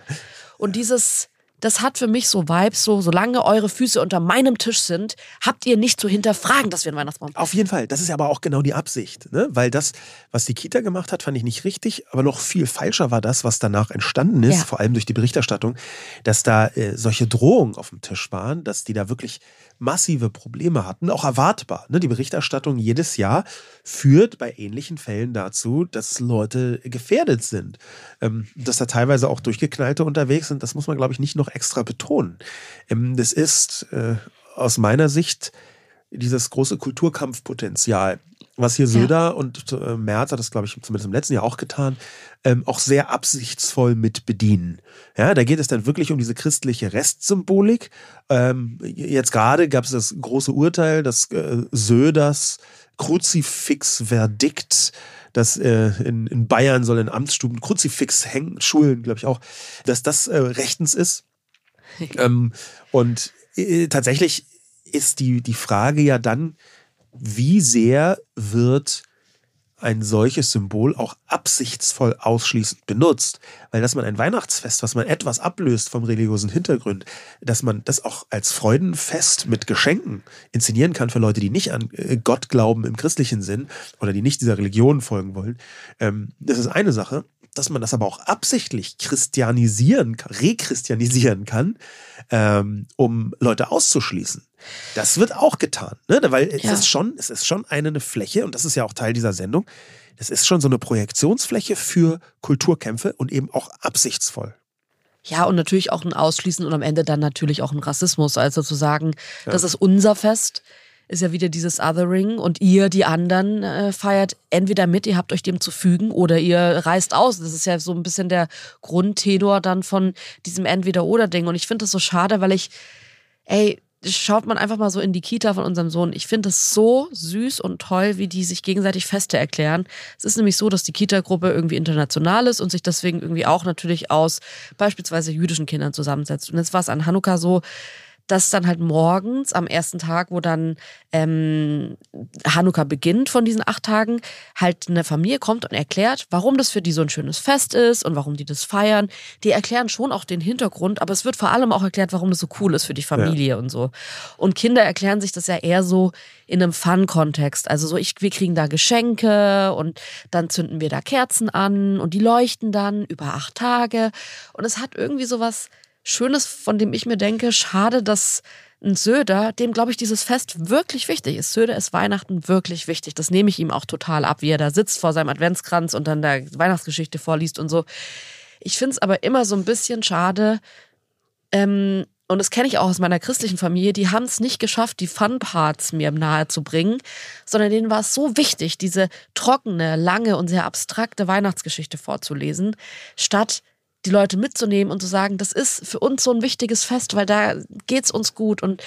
Und dieses, das hat für mich so Vibes, so solange eure Füße unter meinem Tisch sind, habt ihr nicht zu hinterfragen, dass wir einen Weihnachtsbaum haben. Auf jeden Fall, das ist aber auch genau die Absicht, ne? weil das, was die Kita gemacht hat, fand ich nicht richtig, aber noch viel falscher war das, was danach entstanden ist, ja. vor allem durch die Berichterstattung, dass da äh, solche Drohungen auf dem Tisch waren, dass die da wirklich massive Probleme hatten, auch erwartbar. Ne? Die Berichterstattung jedes Jahr führt bei ähnlichen Fällen dazu, dass Leute gefährdet sind. Ähm, dass da teilweise auch Durchgeknallte unterwegs sind, das muss man, glaube ich, nicht noch extra betonen. Ähm, das ist äh, aus meiner Sicht dieses große Kulturkampfpotenzial, was hier Söder ja. und äh, Merz hat das, glaube ich, zumindest im letzten Jahr auch getan, ähm, auch sehr absichtsvoll mit bedienen. Ja, da geht es dann wirklich um diese christliche Restsymbolik. Ähm, jetzt gerade gab es das große Urteil, dass äh, Söders Kruzifix-Verdikt, dass äh, in, in Bayern soll in Amtsstuben Kruzifix hängen, Schulen, glaube ich auch, dass das äh, rechtens ist. ähm, und äh, tatsächlich ist die, die Frage ja dann, wie sehr wird ein solches Symbol auch absichtsvoll ausschließend benutzt. Weil dass man ein Weihnachtsfest, was man etwas ablöst vom religiösen Hintergrund, dass man das auch als Freudenfest mit Geschenken inszenieren kann für Leute, die nicht an äh, Gott glauben im christlichen Sinn oder die nicht dieser Religion folgen wollen, ähm, das ist eine Sache dass man das aber auch absichtlich christianisieren, rechristianisieren kann, ähm, um Leute auszuschließen. Das wird auch getan, ne? weil es ist schon, es ist schon eine Fläche und das ist ja auch Teil dieser Sendung. Es ist schon so eine Projektionsfläche für Kulturkämpfe und eben auch absichtsvoll. Ja, und natürlich auch ein Ausschließen und am Ende dann natürlich auch ein Rassismus. Also zu sagen, ja. das ist unser Fest, ist ja wieder dieses Othering und ihr, die anderen, äh, feiert entweder mit, ihr habt euch dem zu fügen oder ihr reist aus. Das ist ja so ein bisschen der Grundtenor dann von diesem Entweder-Oder-Ding. Und ich finde das so schade, weil ich, ey, schaut man einfach mal so in die Kita von unserem Sohn. Ich finde es so süß und toll, wie die sich gegenseitig Feste erklären. Es ist nämlich so, dass die Kita-Gruppe irgendwie international ist und sich deswegen irgendwie auch natürlich aus beispielsweise jüdischen Kindern zusammensetzt. Und jetzt war es an Hanukkah so, dass dann halt morgens am ersten Tag, wo dann ähm, Hanukkah beginnt von diesen acht Tagen, halt eine Familie kommt und erklärt, warum das für die so ein schönes Fest ist und warum die das feiern. Die erklären schon auch den Hintergrund, aber es wird vor allem auch erklärt, warum das so cool ist für die Familie ja. und so. Und Kinder erklären sich das ja eher so in einem Fun-Kontext. Also so, ich, wir kriegen da Geschenke und dann zünden wir da Kerzen an und die leuchten dann über acht Tage. Und es hat irgendwie so was Schönes, von dem ich mir denke, schade, dass ein Söder, dem glaube ich dieses Fest wirklich wichtig ist. Söder ist Weihnachten wirklich wichtig. Das nehme ich ihm auch total ab, wie er da sitzt vor seinem Adventskranz und dann der Weihnachtsgeschichte vorliest und so. Ich finde es aber immer so ein bisschen schade, ähm, und das kenne ich auch aus meiner christlichen Familie, die haben es nicht geschafft, die Fun-Parts mir nahe zu bringen, sondern denen war es so wichtig, diese trockene, lange und sehr abstrakte Weihnachtsgeschichte vorzulesen, statt die Leute mitzunehmen und zu sagen, das ist für uns so ein wichtiges Fest, weil da geht's uns gut und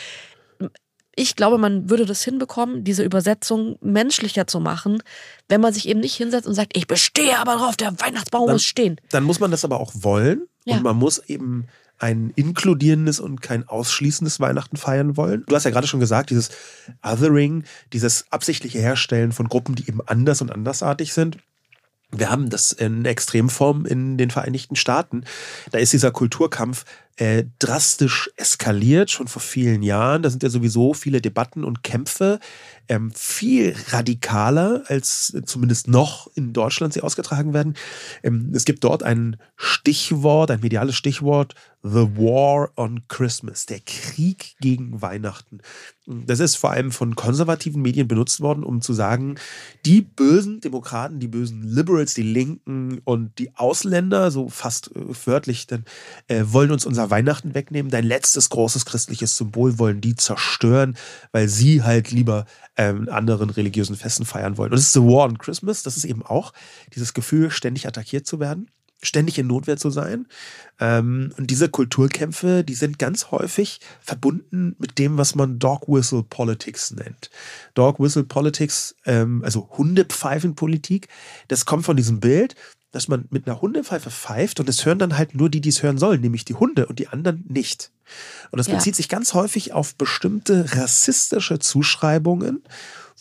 ich glaube, man würde das hinbekommen, diese Übersetzung menschlicher zu machen, wenn man sich eben nicht hinsetzt und sagt, ich bestehe aber drauf, der Weihnachtsbaum dann, muss stehen. Dann muss man das aber auch wollen ja. und man muss eben ein inkludierendes und kein ausschließendes Weihnachten feiern wollen. Du hast ja gerade schon gesagt, dieses Othering, dieses absichtliche Herstellen von Gruppen, die eben anders und andersartig sind. Wir haben das in Extremform in den Vereinigten Staaten. Da ist dieser Kulturkampf äh, drastisch eskaliert, schon vor vielen Jahren. Da sind ja sowieso viele Debatten und Kämpfe ähm, viel radikaler, als zumindest noch in Deutschland sie ausgetragen werden. Ähm, es gibt dort ein Stichwort, ein mediales Stichwort, The War on Christmas, der Krieg gegen Weihnachten. Das ist vor allem von konservativen Medien benutzt worden, um zu sagen, die bösen Demokraten, die bösen Liberals, die Linken und die Ausländer, so fast äh, wörtlich, dann äh, wollen uns unser Weihnachten wegnehmen. Dein letztes großes christliches Symbol wollen die zerstören, weil sie halt lieber ähm, anderen religiösen Festen feiern wollen. Und das ist The War on Christmas. Das ist eben auch dieses Gefühl, ständig attackiert zu werden ständig in Notwehr zu sein. Ähm, und diese Kulturkämpfe, die sind ganz häufig verbunden mit dem, was man Dog Whistle Politics nennt. Dog Whistle Politics, ähm, also Hundepfeifenpolitik, das kommt von diesem Bild, dass man mit einer Hundepfeife pfeift und es hören dann halt nur die, die es hören sollen, nämlich die Hunde und die anderen nicht. Und das ja. bezieht sich ganz häufig auf bestimmte rassistische Zuschreibungen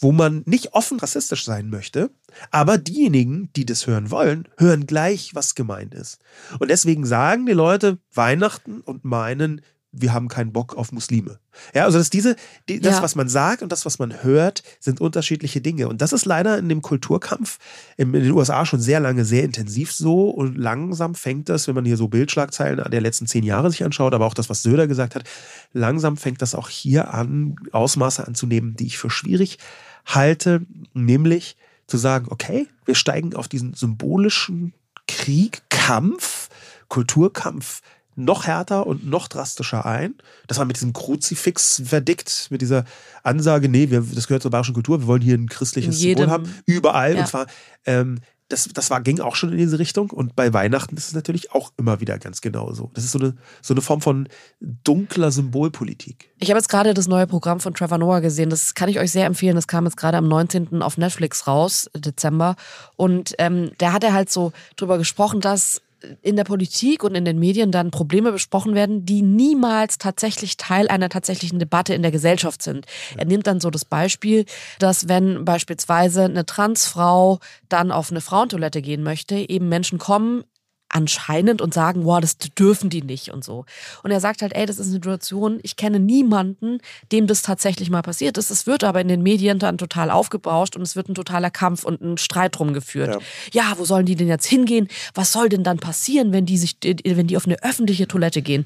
wo man nicht offen rassistisch sein möchte, aber diejenigen, die das hören wollen, hören gleich, was gemeint ist. Und deswegen sagen die Leute Weihnachten und meinen, wir haben keinen Bock auf Muslime. Ja, also das diese, die, das, ja. was man sagt und das, was man hört, sind unterschiedliche Dinge. Und das ist leider in dem Kulturkampf in, in den USA schon sehr lange sehr intensiv so und langsam fängt das, wenn man hier so Bildschlagzeilen der letzten zehn Jahre sich anschaut, aber auch das, was Söder gesagt hat, langsam fängt das auch hier an, Ausmaße anzunehmen, die ich für schwierig halte, nämlich zu sagen, okay, wir steigen auf diesen symbolischen Krieg, Kampf, Kulturkampf noch härter und noch drastischer ein. Das war mit diesem Kruzifix-Verdikt, mit dieser Ansage, nee, wir, das gehört zur bayerischen Kultur, wir wollen hier ein christliches Symbol haben, überall. Ja. Und zwar ähm, das, das war, ging auch schon in diese Richtung. Und bei Weihnachten ist es natürlich auch immer wieder ganz genauso. Das ist so eine, so eine Form von dunkler Symbolpolitik. Ich habe jetzt gerade das neue Programm von Trevor Noah gesehen. Das kann ich euch sehr empfehlen. Das kam jetzt gerade am 19. auf Netflix raus, Dezember. Und ähm, der hat er halt so drüber gesprochen, dass in der Politik und in den Medien dann Probleme besprochen werden, die niemals tatsächlich Teil einer tatsächlichen Debatte in der Gesellschaft sind. Er nimmt dann so das Beispiel, dass wenn beispielsweise eine Transfrau dann auf eine Frauentoilette gehen möchte, eben Menschen kommen, anscheinend und sagen, wow, das dürfen die nicht und so. Und er sagt halt, ey, das ist eine Situation, ich kenne niemanden, dem das tatsächlich mal passiert ist. Es wird aber in den Medien dann total aufgebauscht und es wird ein totaler Kampf und ein Streit drum geführt. Ja. ja, wo sollen die denn jetzt hingehen? Was soll denn dann passieren, wenn die sich, wenn die auf eine öffentliche Toilette gehen?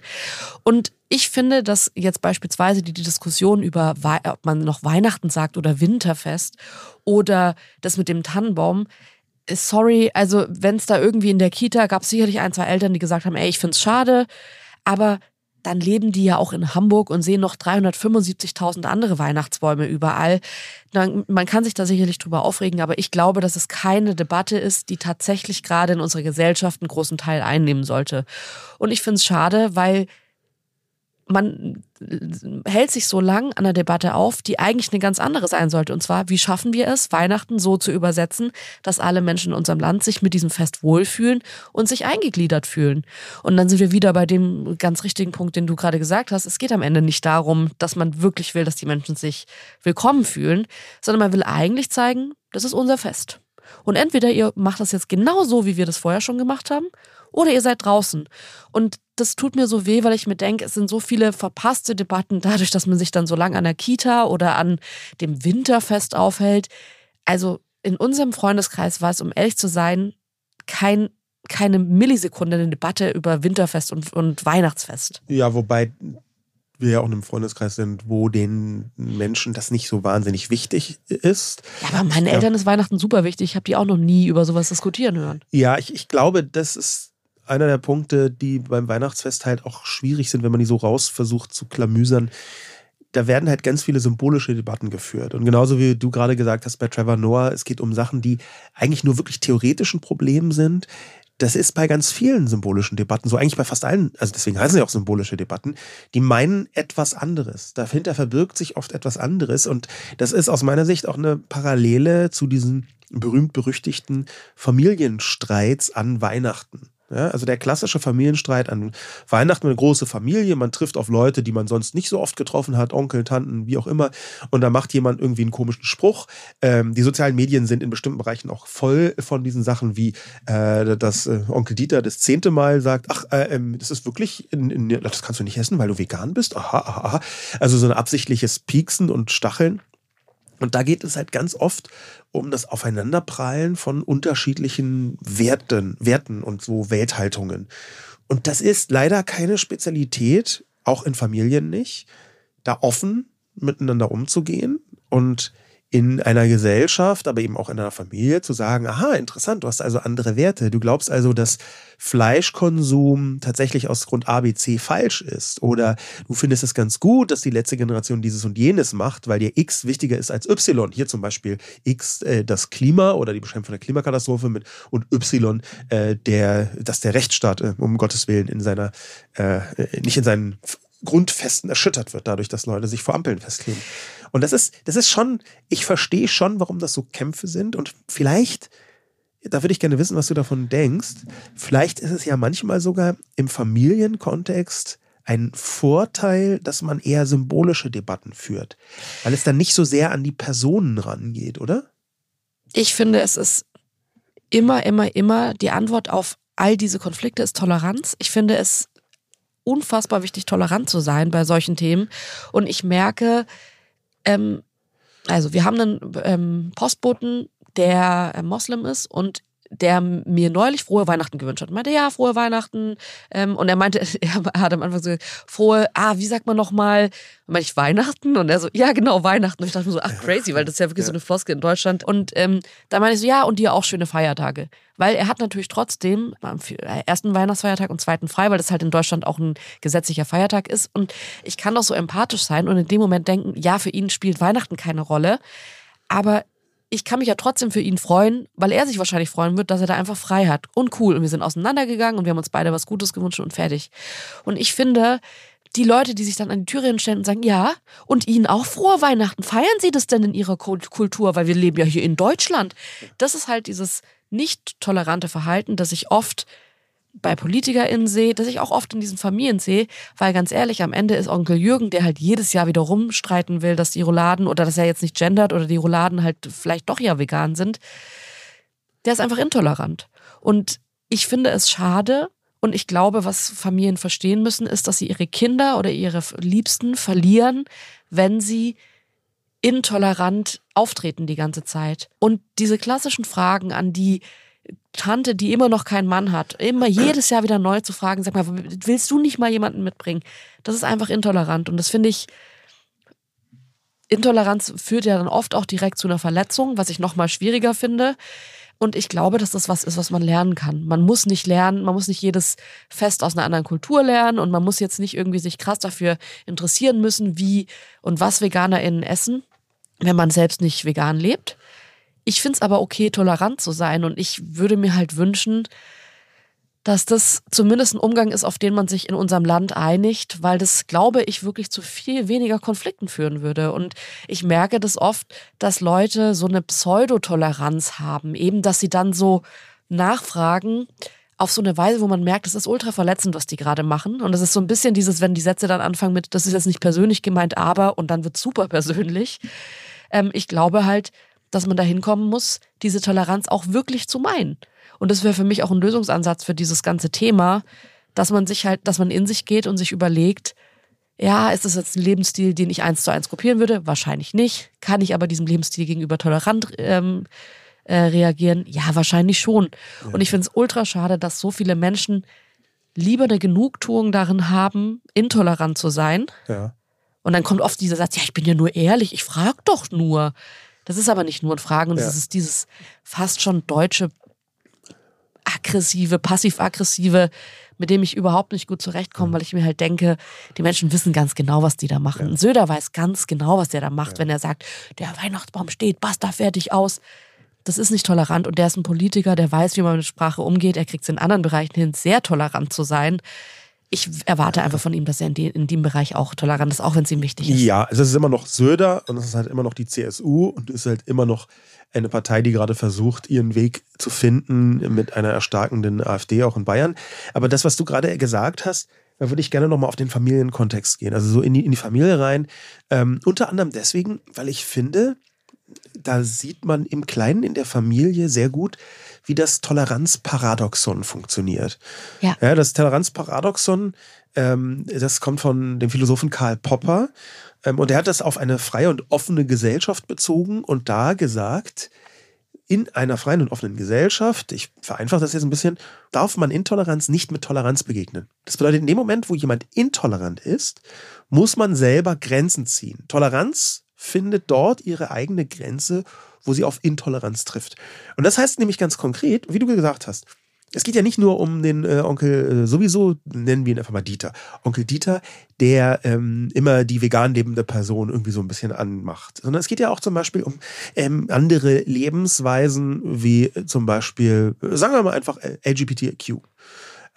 Und ich finde, dass jetzt beispielsweise die Diskussion über, ob man noch Weihnachten sagt oder Winterfest oder das mit dem Tannenbaum, sorry, also wenn es da irgendwie in der Kita gab sicherlich ein, zwei Eltern, die gesagt haben, ey, ich find's schade, aber dann leben die ja auch in Hamburg und sehen noch 375.000 andere Weihnachtsbäume überall. Man kann sich da sicherlich drüber aufregen, aber ich glaube, dass es keine Debatte ist, die tatsächlich gerade in unserer Gesellschaft einen großen Teil einnehmen sollte. Und ich finde es schade, weil man hält sich so lang an der Debatte auf, die eigentlich eine ganz andere sein sollte. Und zwar, wie schaffen wir es, Weihnachten so zu übersetzen, dass alle Menschen in unserem Land sich mit diesem Fest wohlfühlen und sich eingegliedert fühlen. Und dann sind wir wieder bei dem ganz richtigen Punkt, den du gerade gesagt hast. Es geht am Ende nicht darum, dass man wirklich will, dass die Menschen sich willkommen fühlen, sondern man will eigentlich zeigen, das ist unser Fest. Und entweder ihr macht das jetzt genau so, wie wir das vorher schon gemacht haben, oder ihr seid draußen. Und das tut mir so weh, weil ich mir denke, es sind so viele verpasste Debatten dadurch, dass man sich dann so lange an der Kita oder an dem Winterfest aufhält. Also in unserem Freundeskreis war es, um ehrlich zu sein, kein, keine Millisekunde eine Debatte über Winterfest und, und Weihnachtsfest. Ja, wobei wir ja auch in einem Freundeskreis sind, wo den Menschen das nicht so wahnsinnig wichtig ist. Ja, aber meinen Eltern ist Weihnachten super wichtig. Ich habe die auch noch nie über sowas diskutieren hören. Ja, ich, ich glaube, das ist einer der Punkte, die beim Weihnachtsfest halt auch schwierig sind, wenn man die so raus versucht zu klamüsern. Da werden halt ganz viele symbolische Debatten geführt. Und genauso wie du gerade gesagt hast bei Trevor Noah, es geht um Sachen, die eigentlich nur wirklich theoretischen Problemen sind. Das ist bei ganz vielen symbolischen Debatten so, eigentlich bei fast allen, also deswegen heißen sie auch symbolische Debatten, die meinen etwas anderes. Dahinter verbirgt sich oft etwas anderes und das ist aus meiner Sicht auch eine Parallele zu diesen berühmt-berüchtigten Familienstreits an Weihnachten. Ja, also der klassische Familienstreit an Weihnachten, eine große Familie, man trifft auf Leute, die man sonst nicht so oft getroffen hat, Onkel, Tanten, wie auch immer, und da macht jemand irgendwie einen komischen Spruch. Ähm, die sozialen Medien sind in bestimmten Bereichen auch voll von diesen Sachen, wie äh, dass äh, Onkel Dieter das zehnte Mal sagt, ach, äh, ähm, das ist wirklich, in, in, das kannst du nicht essen, weil du vegan bist. Aha, aha, aha. Also so ein absichtliches Pieksen und Stacheln. Und da geht es halt ganz oft um das Aufeinanderprallen von unterschiedlichen Werten, Werten und so Welthaltungen. Und das ist leider keine Spezialität, auch in Familien nicht, da offen miteinander umzugehen und in einer Gesellschaft, aber eben auch in einer Familie zu sagen, aha, interessant, du hast also andere Werte. Du glaubst also, dass Fleischkonsum tatsächlich aus Grund A, B, C falsch ist. Oder du findest es ganz gut, dass die letzte Generation dieses und jenes macht, weil dir X wichtiger ist als Y. Hier zum Beispiel X äh, das Klima oder die Beschränkung der Klimakatastrophe mit und Y äh, der, dass der Rechtsstaat, äh, um Gottes Willen, in seiner, äh, nicht in seinen Grundfesten erschüttert wird, dadurch, dass Leute sich vor Ampeln festkleben. Und das ist, das ist schon, ich verstehe schon, warum das so Kämpfe sind. Und vielleicht, da würde ich gerne wissen, was du davon denkst. Vielleicht ist es ja manchmal sogar im Familienkontext ein Vorteil, dass man eher symbolische Debatten führt, weil es dann nicht so sehr an die Personen rangeht, oder? Ich finde, es ist immer, immer, immer die Antwort auf all diese Konflikte ist Toleranz. Ich finde es unfassbar wichtig, tolerant zu sein bei solchen Themen. Und ich merke, ähm, also wir haben einen ähm, Postboten, der äh, Moslem ist und der mir neulich frohe Weihnachten gewünscht hat. meinte, ja, frohe Weihnachten. Ähm, und er meinte, er hat am Anfang so, frohe, ah, wie sagt man nochmal? Meinte ich Weihnachten? Und er so, ja, genau, Weihnachten. Und ich dachte mir so, ach, crazy, weil das ist ja wirklich ja. so eine Floskel in Deutschland. Und ähm, da meinte ich so, ja, und dir auch schöne Feiertage. Weil er hat natürlich trotzdem am ersten Weihnachtsfeiertag und zweiten frei, weil das halt in Deutschland auch ein gesetzlicher Feiertag ist. Und ich kann doch so empathisch sein und in dem Moment denken, ja, für ihn spielt Weihnachten keine Rolle. Aber ich kann mich ja trotzdem für ihn freuen, weil er sich wahrscheinlich freuen wird, dass er da einfach frei hat. Und cool. Und wir sind auseinandergegangen und wir haben uns beide was Gutes gewünscht und fertig. Und ich finde, die Leute, die sich dann an die Türe stellen und sagen, ja, und Ihnen auch frohe Weihnachten, feiern Sie das denn in Ihrer Kultur, weil wir leben ja hier in Deutschland. Das ist halt dieses nicht tolerante Verhalten, das ich oft bei PolitikerInnen sehe, dass ich auch oft in diesen Familien sehe, weil ganz ehrlich, am Ende ist Onkel Jürgen, der halt jedes Jahr wieder rumstreiten will, dass die Rouladen oder dass er jetzt nicht gendert oder die Rouladen halt vielleicht doch ja vegan sind, der ist einfach intolerant. Und ich finde es schade und ich glaube, was Familien verstehen müssen, ist, dass sie ihre Kinder oder ihre Liebsten verlieren, wenn sie intolerant auftreten die ganze Zeit. Und diese klassischen Fragen an die Tante, die immer noch keinen Mann hat, immer jedes Jahr wieder neu zu fragen, sag mal, willst du nicht mal jemanden mitbringen? Das ist einfach intolerant und das finde ich, Intoleranz führt ja dann oft auch direkt zu einer Verletzung, was ich nochmal schwieriger finde. Und ich glaube, dass das was ist, was man lernen kann. Man muss nicht lernen, man muss nicht jedes Fest aus einer anderen Kultur lernen und man muss jetzt nicht irgendwie sich krass dafür interessieren müssen, wie und was VeganerInnen essen, wenn man selbst nicht vegan lebt. Ich finde es aber okay, tolerant zu sein und ich würde mir halt wünschen, dass das zumindest ein Umgang ist, auf den man sich in unserem Land einigt, weil das, glaube ich, wirklich zu viel weniger Konflikten führen würde. Und ich merke das oft, dass Leute so eine Pseudotoleranz haben, eben, dass sie dann so nachfragen auf so eine Weise, wo man merkt, es ist ultra verletzend, was die gerade machen. Und es ist so ein bisschen dieses, wenn die Sätze dann anfangen mit, das ist jetzt nicht persönlich gemeint, aber, und dann wird super persönlich. Ähm, ich glaube halt, dass man da hinkommen muss, diese Toleranz auch wirklich zu meinen. Und das wäre für mich auch ein Lösungsansatz für dieses ganze Thema, dass man sich halt, dass man in sich geht und sich überlegt, ja, ist das jetzt ein Lebensstil, den ich eins zu eins kopieren würde? Wahrscheinlich nicht. Kann ich aber diesem Lebensstil gegenüber tolerant ähm, äh, reagieren? Ja, wahrscheinlich schon. Ja. Und ich finde es ultra schade, dass so viele Menschen lieber eine Genugtuung darin haben, intolerant zu sein. Ja. Und dann kommt oft dieser Satz, ja, ich bin ja nur ehrlich, ich frage doch nur. Das ist aber nicht nur ein Fragen, ja. das ist dieses fast schon deutsche aggressive, passiv-aggressive, mit dem ich überhaupt nicht gut zurechtkomme, weil ich mir halt denke, die Menschen wissen ganz genau, was die da machen. Ja. Söder weiß ganz genau, was der da macht, ja. wenn er sagt, der Weihnachtsbaum steht, basta fertig aus. Das ist nicht tolerant und der ist ein Politiker, der weiß, wie man mit Sprache umgeht. Er kriegt es in anderen Bereichen hin, sehr tolerant zu sein ich erwarte einfach von ihm, dass er in, die, in dem Bereich auch tolerant ist, auch wenn es ihm wichtig ist. Ja, es ist immer noch Söder und es ist halt immer noch die CSU und es ist halt immer noch eine Partei, die gerade versucht, ihren Weg zu finden mit einer erstarkenden AfD auch in Bayern. Aber das, was du gerade gesagt hast, da würde ich gerne nochmal auf den Familienkontext gehen, also so in die, in die Familie rein. Ähm, unter anderem deswegen, weil ich finde, da sieht man im Kleinen in der Familie sehr gut, wie das Toleranzparadoxon funktioniert. Ja. ja das Toleranzparadoxon, ähm, das kommt von dem Philosophen Karl Popper. Ähm, und er hat das auf eine freie und offene Gesellschaft bezogen und da gesagt, in einer freien und offenen Gesellschaft, ich vereinfache das jetzt ein bisschen, darf man Intoleranz nicht mit Toleranz begegnen. Das bedeutet, in dem Moment, wo jemand intolerant ist, muss man selber Grenzen ziehen. Toleranz findet dort ihre eigene Grenze wo sie auf Intoleranz trifft. Und das heißt nämlich ganz konkret, wie du gesagt hast, es geht ja nicht nur um den äh, Onkel äh, sowieso, nennen wir ihn einfach mal Dieter. Onkel Dieter, der ähm, immer die vegan lebende Person irgendwie so ein bisschen anmacht. Sondern es geht ja auch zum Beispiel um ähm, andere Lebensweisen, wie äh, zum Beispiel, sagen wir mal einfach äh, LGBTQ.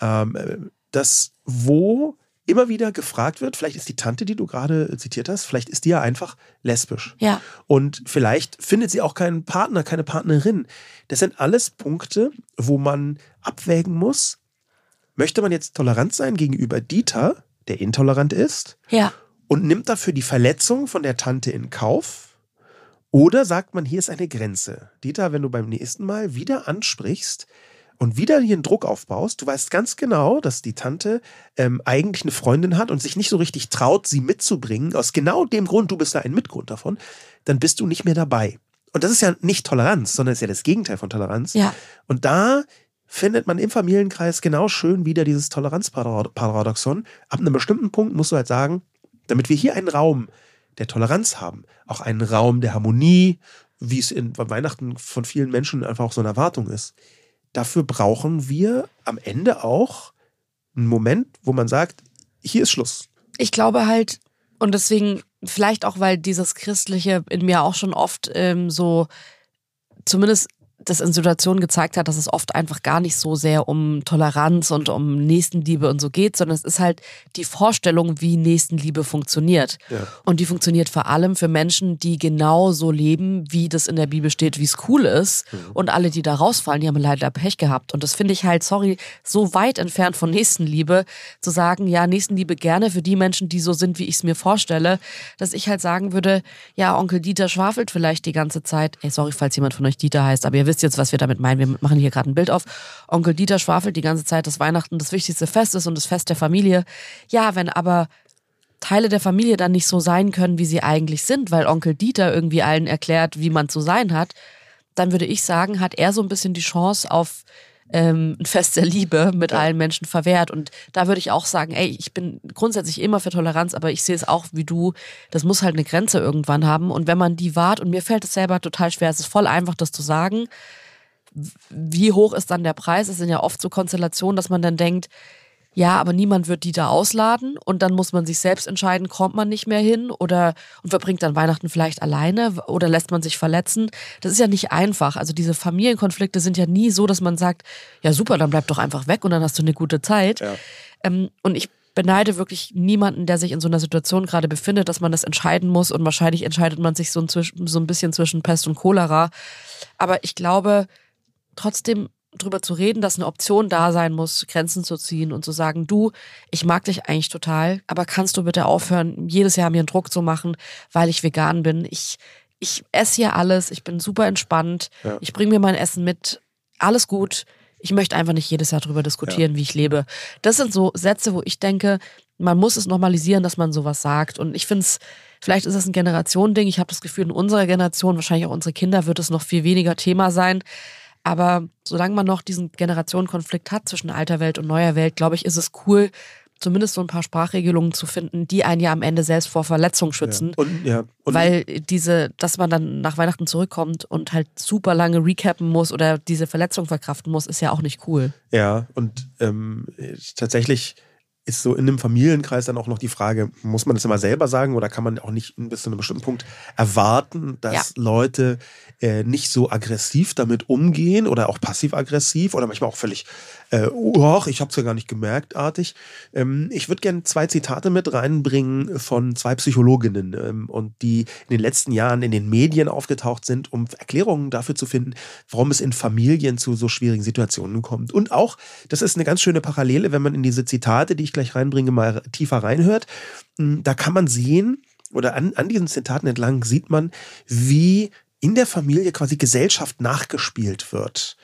Ähm, äh, das, wo immer wieder gefragt wird, vielleicht ist die Tante, die du gerade zitiert hast, vielleicht ist die ja einfach lesbisch. Ja. Und vielleicht findet sie auch keinen Partner, keine Partnerin. Das sind alles Punkte, wo man abwägen muss, möchte man jetzt tolerant sein gegenüber Dieter, der intolerant ist? Ja. Und nimmt dafür die Verletzung von der Tante in Kauf? Oder sagt man, hier ist eine Grenze. Dieter, wenn du beim nächsten Mal wieder ansprichst, und wieder hier einen Druck aufbaust, du weißt ganz genau, dass die Tante ähm, eigentlich eine Freundin hat und sich nicht so richtig traut, sie mitzubringen, aus genau dem Grund, du bist da ein Mitgrund davon, dann bist du nicht mehr dabei. Und das ist ja nicht Toleranz, sondern ist ja das Gegenteil von Toleranz. Ja. Und da findet man im Familienkreis genau schön wieder dieses Toleranzparadoxon. Ab einem bestimmten Punkt musst du halt sagen, damit wir hier einen Raum der Toleranz haben, auch einen Raum der Harmonie, wie es in Weihnachten von vielen Menschen einfach auch so eine Erwartung ist dafür brauchen wir am Ende auch einen Moment, wo man sagt, hier ist Schluss. Ich glaube halt, und deswegen, vielleicht auch, weil dieses Christliche in mir auch schon oft ähm, so, zumindest das in Situationen gezeigt hat, dass es oft einfach gar nicht so sehr um Toleranz und um Nächstenliebe und so geht, sondern es ist halt die Vorstellung, wie Nächstenliebe funktioniert. Ja. Und die funktioniert vor allem für Menschen, die genau so leben, wie das in der Bibel steht, wie es cool ist. Mhm. Und alle, die da rausfallen, die haben leider Pech gehabt. Und das finde ich halt, sorry, so weit entfernt von Nächstenliebe, zu sagen, ja, Nächstenliebe gerne für die Menschen, die so sind, wie ich es mir vorstelle, dass ich halt sagen würde, ja, Onkel Dieter schwafelt vielleicht die ganze Zeit. Ey, sorry, falls jemand von euch Dieter heißt, aber ihr wisst jetzt, was wir damit meinen. Wir machen hier gerade ein Bild auf. Onkel Dieter schwafelt die ganze Zeit, dass Weihnachten das wichtigste Fest ist und das Fest der Familie. Ja, wenn aber Teile der Familie dann nicht so sein können, wie sie eigentlich sind, weil Onkel Dieter irgendwie allen erklärt, wie man zu sein hat, dann würde ich sagen, hat er so ein bisschen die Chance auf ähm, ein Fest der Liebe mit ja. allen Menschen verwehrt. Und da würde ich auch sagen, ey, ich bin grundsätzlich immer für Toleranz, aber ich sehe es auch wie du, das muss halt eine Grenze irgendwann haben. Und wenn man die wahrt, und mir fällt es selber total schwer, es ist voll einfach, das zu sagen, wie hoch ist dann der Preis? Es sind ja oft so Konstellationen, dass man dann denkt, ja, aber niemand wird die da ausladen und dann muss man sich selbst entscheiden, kommt man nicht mehr hin oder und verbringt dann Weihnachten vielleicht alleine oder lässt man sich verletzen. Das ist ja nicht einfach. Also diese Familienkonflikte sind ja nie so, dass man sagt, ja super, dann bleib doch einfach weg und dann hast du eine gute Zeit. Ja. Ähm, und ich beneide wirklich niemanden, der sich in so einer Situation gerade befindet, dass man das entscheiden muss und wahrscheinlich entscheidet man sich so ein, so ein bisschen zwischen Pest und Cholera. Aber ich glaube, trotzdem drüber zu reden, dass eine Option da sein muss, Grenzen zu ziehen und zu sagen, du, ich mag dich eigentlich total, aber kannst du bitte aufhören, jedes Jahr mir einen Druck zu machen, weil ich vegan bin. Ich, ich esse hier alles, ich bin super entspannt, ja. ich bringe mir mein Essen mit, alles gut. Ich möchte einfach nicht jedes Jahr darüber diskutieren, ja. wie ich lebe. Das sind so Sätze, wo ich denke, man muss es normalisieren, dass man sowas sagt. Und ich finde es, vielleicht ist es ein Generationending. Ich habe das Gefühl, in unserer Generation, wahrscheinlich auch unsere Kinder, wird es noch viel weniger Thema sein. Aber solange man noch diesen Generationenkonflikt hat zwischen alter Welt und neuer Welt, glaube ich, ist es cool, zumindest so ein paar Sprachregelungen zu finden, die einen ja am Ende selbst vor Verletzung schützen. Ja. Und, ja. Und Weil diese, dass man dann nach Weihnachten zurückkommt und halt super lange recappen muss oder diese Verletzung verkraften muss, ist ja auch nicht cool. Ja, und ähm, tatsächlich ist so in einem Familienkreis dann auch noch die Frage, muss man das immer selber sagen oder kann man auch nicht bis zu einem bestimmten Punkt erwarten, dass ja. Leute äh, nicht so aggressiv damit umgehen oder auch passiv-aggressiv oder manchmal auch völlig äh, oh, ich habe es ja gar nicht gemerkt, artig. Ähm, ich würde gerne zwei Zitate mit reinbringen von zwei Psychologinnen ähm, und die in den letzten Jahren in den Medien aufgetaucht sind, um Erklärungen dafür zu finden, warum es in Familien zu so schwierigen Situationen kommt. Und auch, das ist eine ganz schöne Parallele, wenn man in diese Zitate, die ich gleich reinbringe, mal tiefer reinhört. Hm, da kann man sehen, oder an, an diesen Zitaten entlang sieht man, wie in der Familie quasi Gesellschaft nachgespielt wird.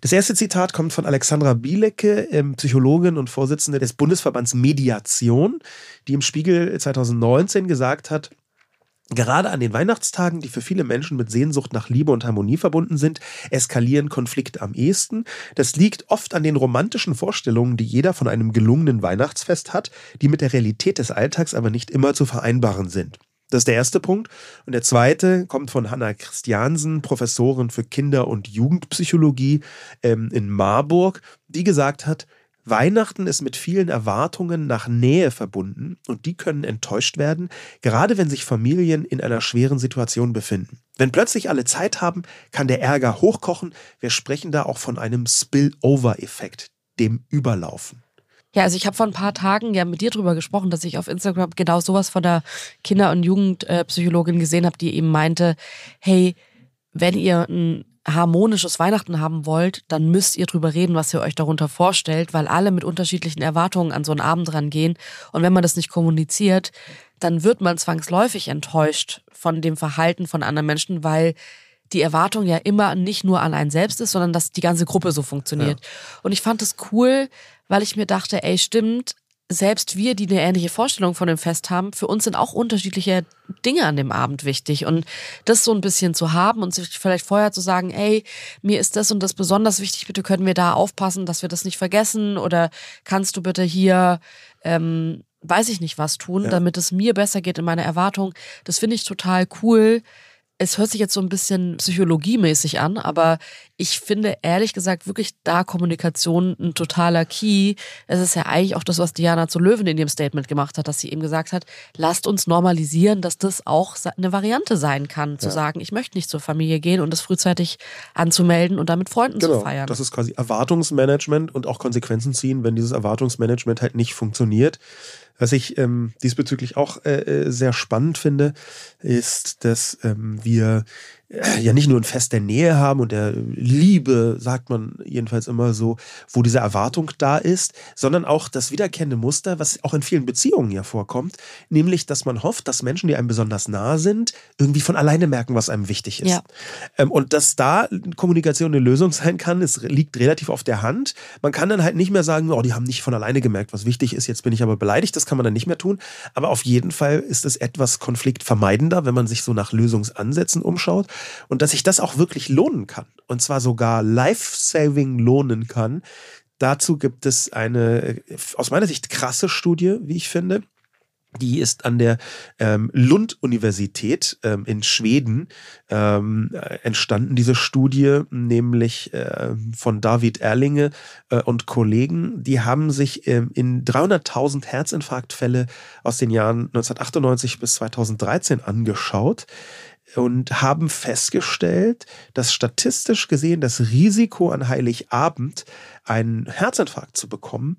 Das erste Zitat kommt von Alexandra Bielecke, ähm, Psychologin und Vorsitzende des Bundesverbands Mediation, die im Spiegel 2019 gesagt hat, Gerade an den Weihnachtstagen, die für viele Menschen mit Sehnsucht nach Liebe und Harmonie verbunden sind, eskalieren Konflikte am ehesten. Das liegt oft an den romantischen Vorstellungen, die jeder von einem gelungenen Weihnachtsfest hat, die mit der Realität des Alltags aber nicht immer zu vereinbaren sind. Das ist der erste Punkt. Und der zweite kommt von Hanna Christiansen, Professorin für Kinder- und Jugendpsychologie ähm, in Marburg, die gesagt hat, Weihnachten ist mit vielen Erwartungen nach Nähe verbunden und die können enttäuscht werden, gerade wenn sich Familien in einer schweren Situation befinden. Wenn plötzlich alle Zeit haben, kann der Ärger hochkochen. Wir sprechen da auch von einem Spillover-Effekt, dem Überlaufen. Ja, also ich habe vor ein paar Tagen ja mit dir drüber gesprochen, dass ich auf Instagram genau sowas von der Kinder- und Jugendpsychologin gesehen habe, die eben meinte, hey, wenn ihr ein harmonisches Weihnachten haben wollt, dann müsst ihr drüber reden, was ihr euch darunter vorstellt, weil alle mit unterschiedlichen Erwartungen an so einen Abend rangehen. Und wenn man das nicht kommuniziert, dann wird man zwangsläufig enttäuscht von dem Verhalten von anderen Menschen, weil die Erwartung ja immer nicht nur an einen selbst ist, sondern dass die ganze Gruppe so funktioniert. Ja. Und ich fand es cool, weil ich mir dachte, ey, stimmt, selbst wir, die eine ähnliche Vorstellung von dem Fest haben, für uns sind auch unterschiedliche Dinge an dem Abend wichtig. Und das so ein bisschen zu haben und sich vielleicht vorher zu sagen, ey, mir ist das und das besonders wichtig, bitte können wir da aufpassen, dass wir das nicht vergessen oder kannst du bitte hier, ähm, weiß ich nicht was tun, ja. damit es mir besser geht in meiner Erwartung. Das finde ich total cool es hört sich jetzt so ein bisschen psychologiemäßig an, aber ich finde ehrlich gesagt wirklich da Kommunikation ein totaler Key. Es ist ja eigentlich auch das, was Diana zu Löwen in ihrem Statement gemacht hat, dass sie eben gesagt hat, lasst uns normalisieren, dass das auch eine Variante sein kann, zu ja. sagen, ich möchte nicht zur Familie gehen und das frühzeitig anzumelden und damit Freunden genau, zu feiern. Das ist quasi Erwartungsmanagement und auch Konsequenzen ziehen, wenn dieses Erwartungsmanagement halt nicht funktioniert. Was ich ähm, diesbezüglich auch äh, äh, sehr spannend finde, ist, dass ähm, wir ja nicht nur ein Fest der Nähe haben und der Liebe, sagt man jedenfalls immer so, wo diese Erwartung da ist, sondern auch das wiederkehrende Muster, was auch in vielen Beziehungen ja vorkommt, nämlich, dass man hofft, dass Menschen, die einem besonders nah sind, irgendwie von alleine merken, was einem wichtig ist. Ja. Ähm, und dass da Kommunikation eine Lösung sein kann, es liegt relativ auf der Hand. Man kann dann halt nicht mehr sagen, oh, die haben nicht von alleine gemerkt, was wichtig ist, jetzt bin ich aber beleidigt, das kann man dann nicht mehr tun. Aber auf jeden Fall ist es etwas konfliktvermeidender, wenn man sich so nach Lösungsansätzen umschaut und dass sich das auch wirklich lohnen kann. Und zwar sogar life-saving lohnen kann. Dazu gibt es eine aus meiner Sicht krasse Studie, wie ich finde. Die ist an der ähm, Lund-Universität ähm, in Schweden ähm, entstanden, diese Studie, nämlich äh, von David Erlinge äh, und Kollegen. Die haben sich ähm, in 300.000 Herzinfarktfälle aus den Jahren 1998 bis 2013 angeschaut und haben festgestellt, dass statistisch gesehen das Risiko an Heiligabend einen Herzinfarkt zu bekommen,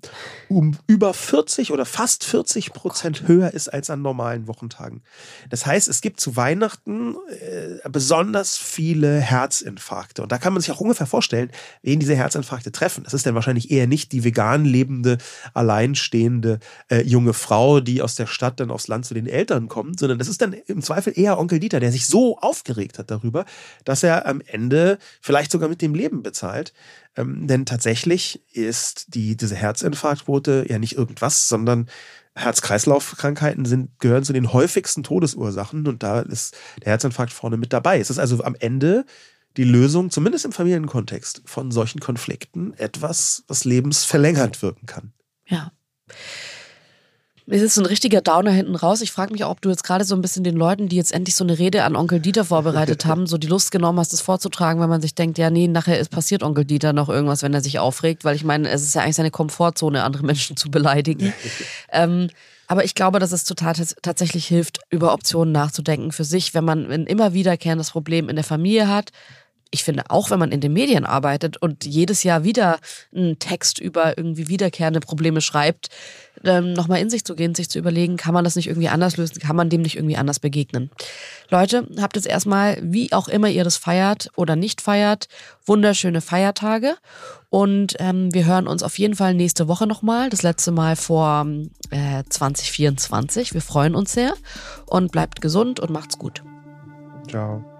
um über 40 oder fast 40 Prozent höher ist als an normalen Wochentagen. Das heißt, es gibt zu Weihnachten äh, besonders viele Herzinfarkte. Und da kann man sich auch ungefähr vorstellen, wen diese Herzinfarkte treffen. Das ist dann wahrscheinlich eher nicht die vegan lebende, alleinstehende äh, junge Frau, die aus der Stadt dann aufs Land zu den Eltern kommt, sondern das ist dann im Zweifel eher Onkel Dieter, der sich so aufgeregt hat darüber, dass er am Ende vielleicht sogar mit dem Leben bezahlt. Ähm, denn tatsächlich ist die, diese Herzinfarktquote ja nicht irgendwas, sondern Herz-Kreislauf-Krankheiten gehören zu den häufigsten Todesursachen und da ist der Herzinfarkt vorne mit dabei. Es ist also am Ende die Lösung, zumindest im Familienkontext, von solchen Konflikten etwas, was lebensverlängert wirken kann. Ja. Es ist ein richtiger Downer hinten raus. Ich frage mich auch, ob du jetzt gerade so ein bisschen den Leuten, die jetzt endlich so eine Rede an Onkel Dieter vorbereitet haben, so die Lust genommen hast, das vorzutragen, weil man sich denkt, ja, nee, nachher ist passiert Onkel Dieter noch irgendwas, wenn er sich aufregt, weil ich meine, es ist ja eigentlich seine Komfortzone, andere Menschen zu beleidigen. ähm, aber ich glaube, dass es total tatsächlich hilft, über Optionen nachzudenken für sich, wenn man ein immer wiederkehrendes Problem in der Familie hat, ich finde, auch wenn man in den Medien arbeitet und jedes Jahr wieder einen Text über irgendwie wiederkehrende Probleme schreibt, ähm, nochmal in sich zu gehen, sich zu überlegen, kann man das nicht irgendwie anders lösen, kann man dem nicht irgendwie anders begegnen. Leute, habt jetzt erstmal, wie auch immer ihr das feiert oder nicht feiert, wunderschöne Feiertage. Und ähm, wir hören uns auf jeden Fall nächste Woche nochmal, das letzte Mal vor äh, 2024. Wir freuen uns sehr und bleibt gesund und macht's gut. Ciao.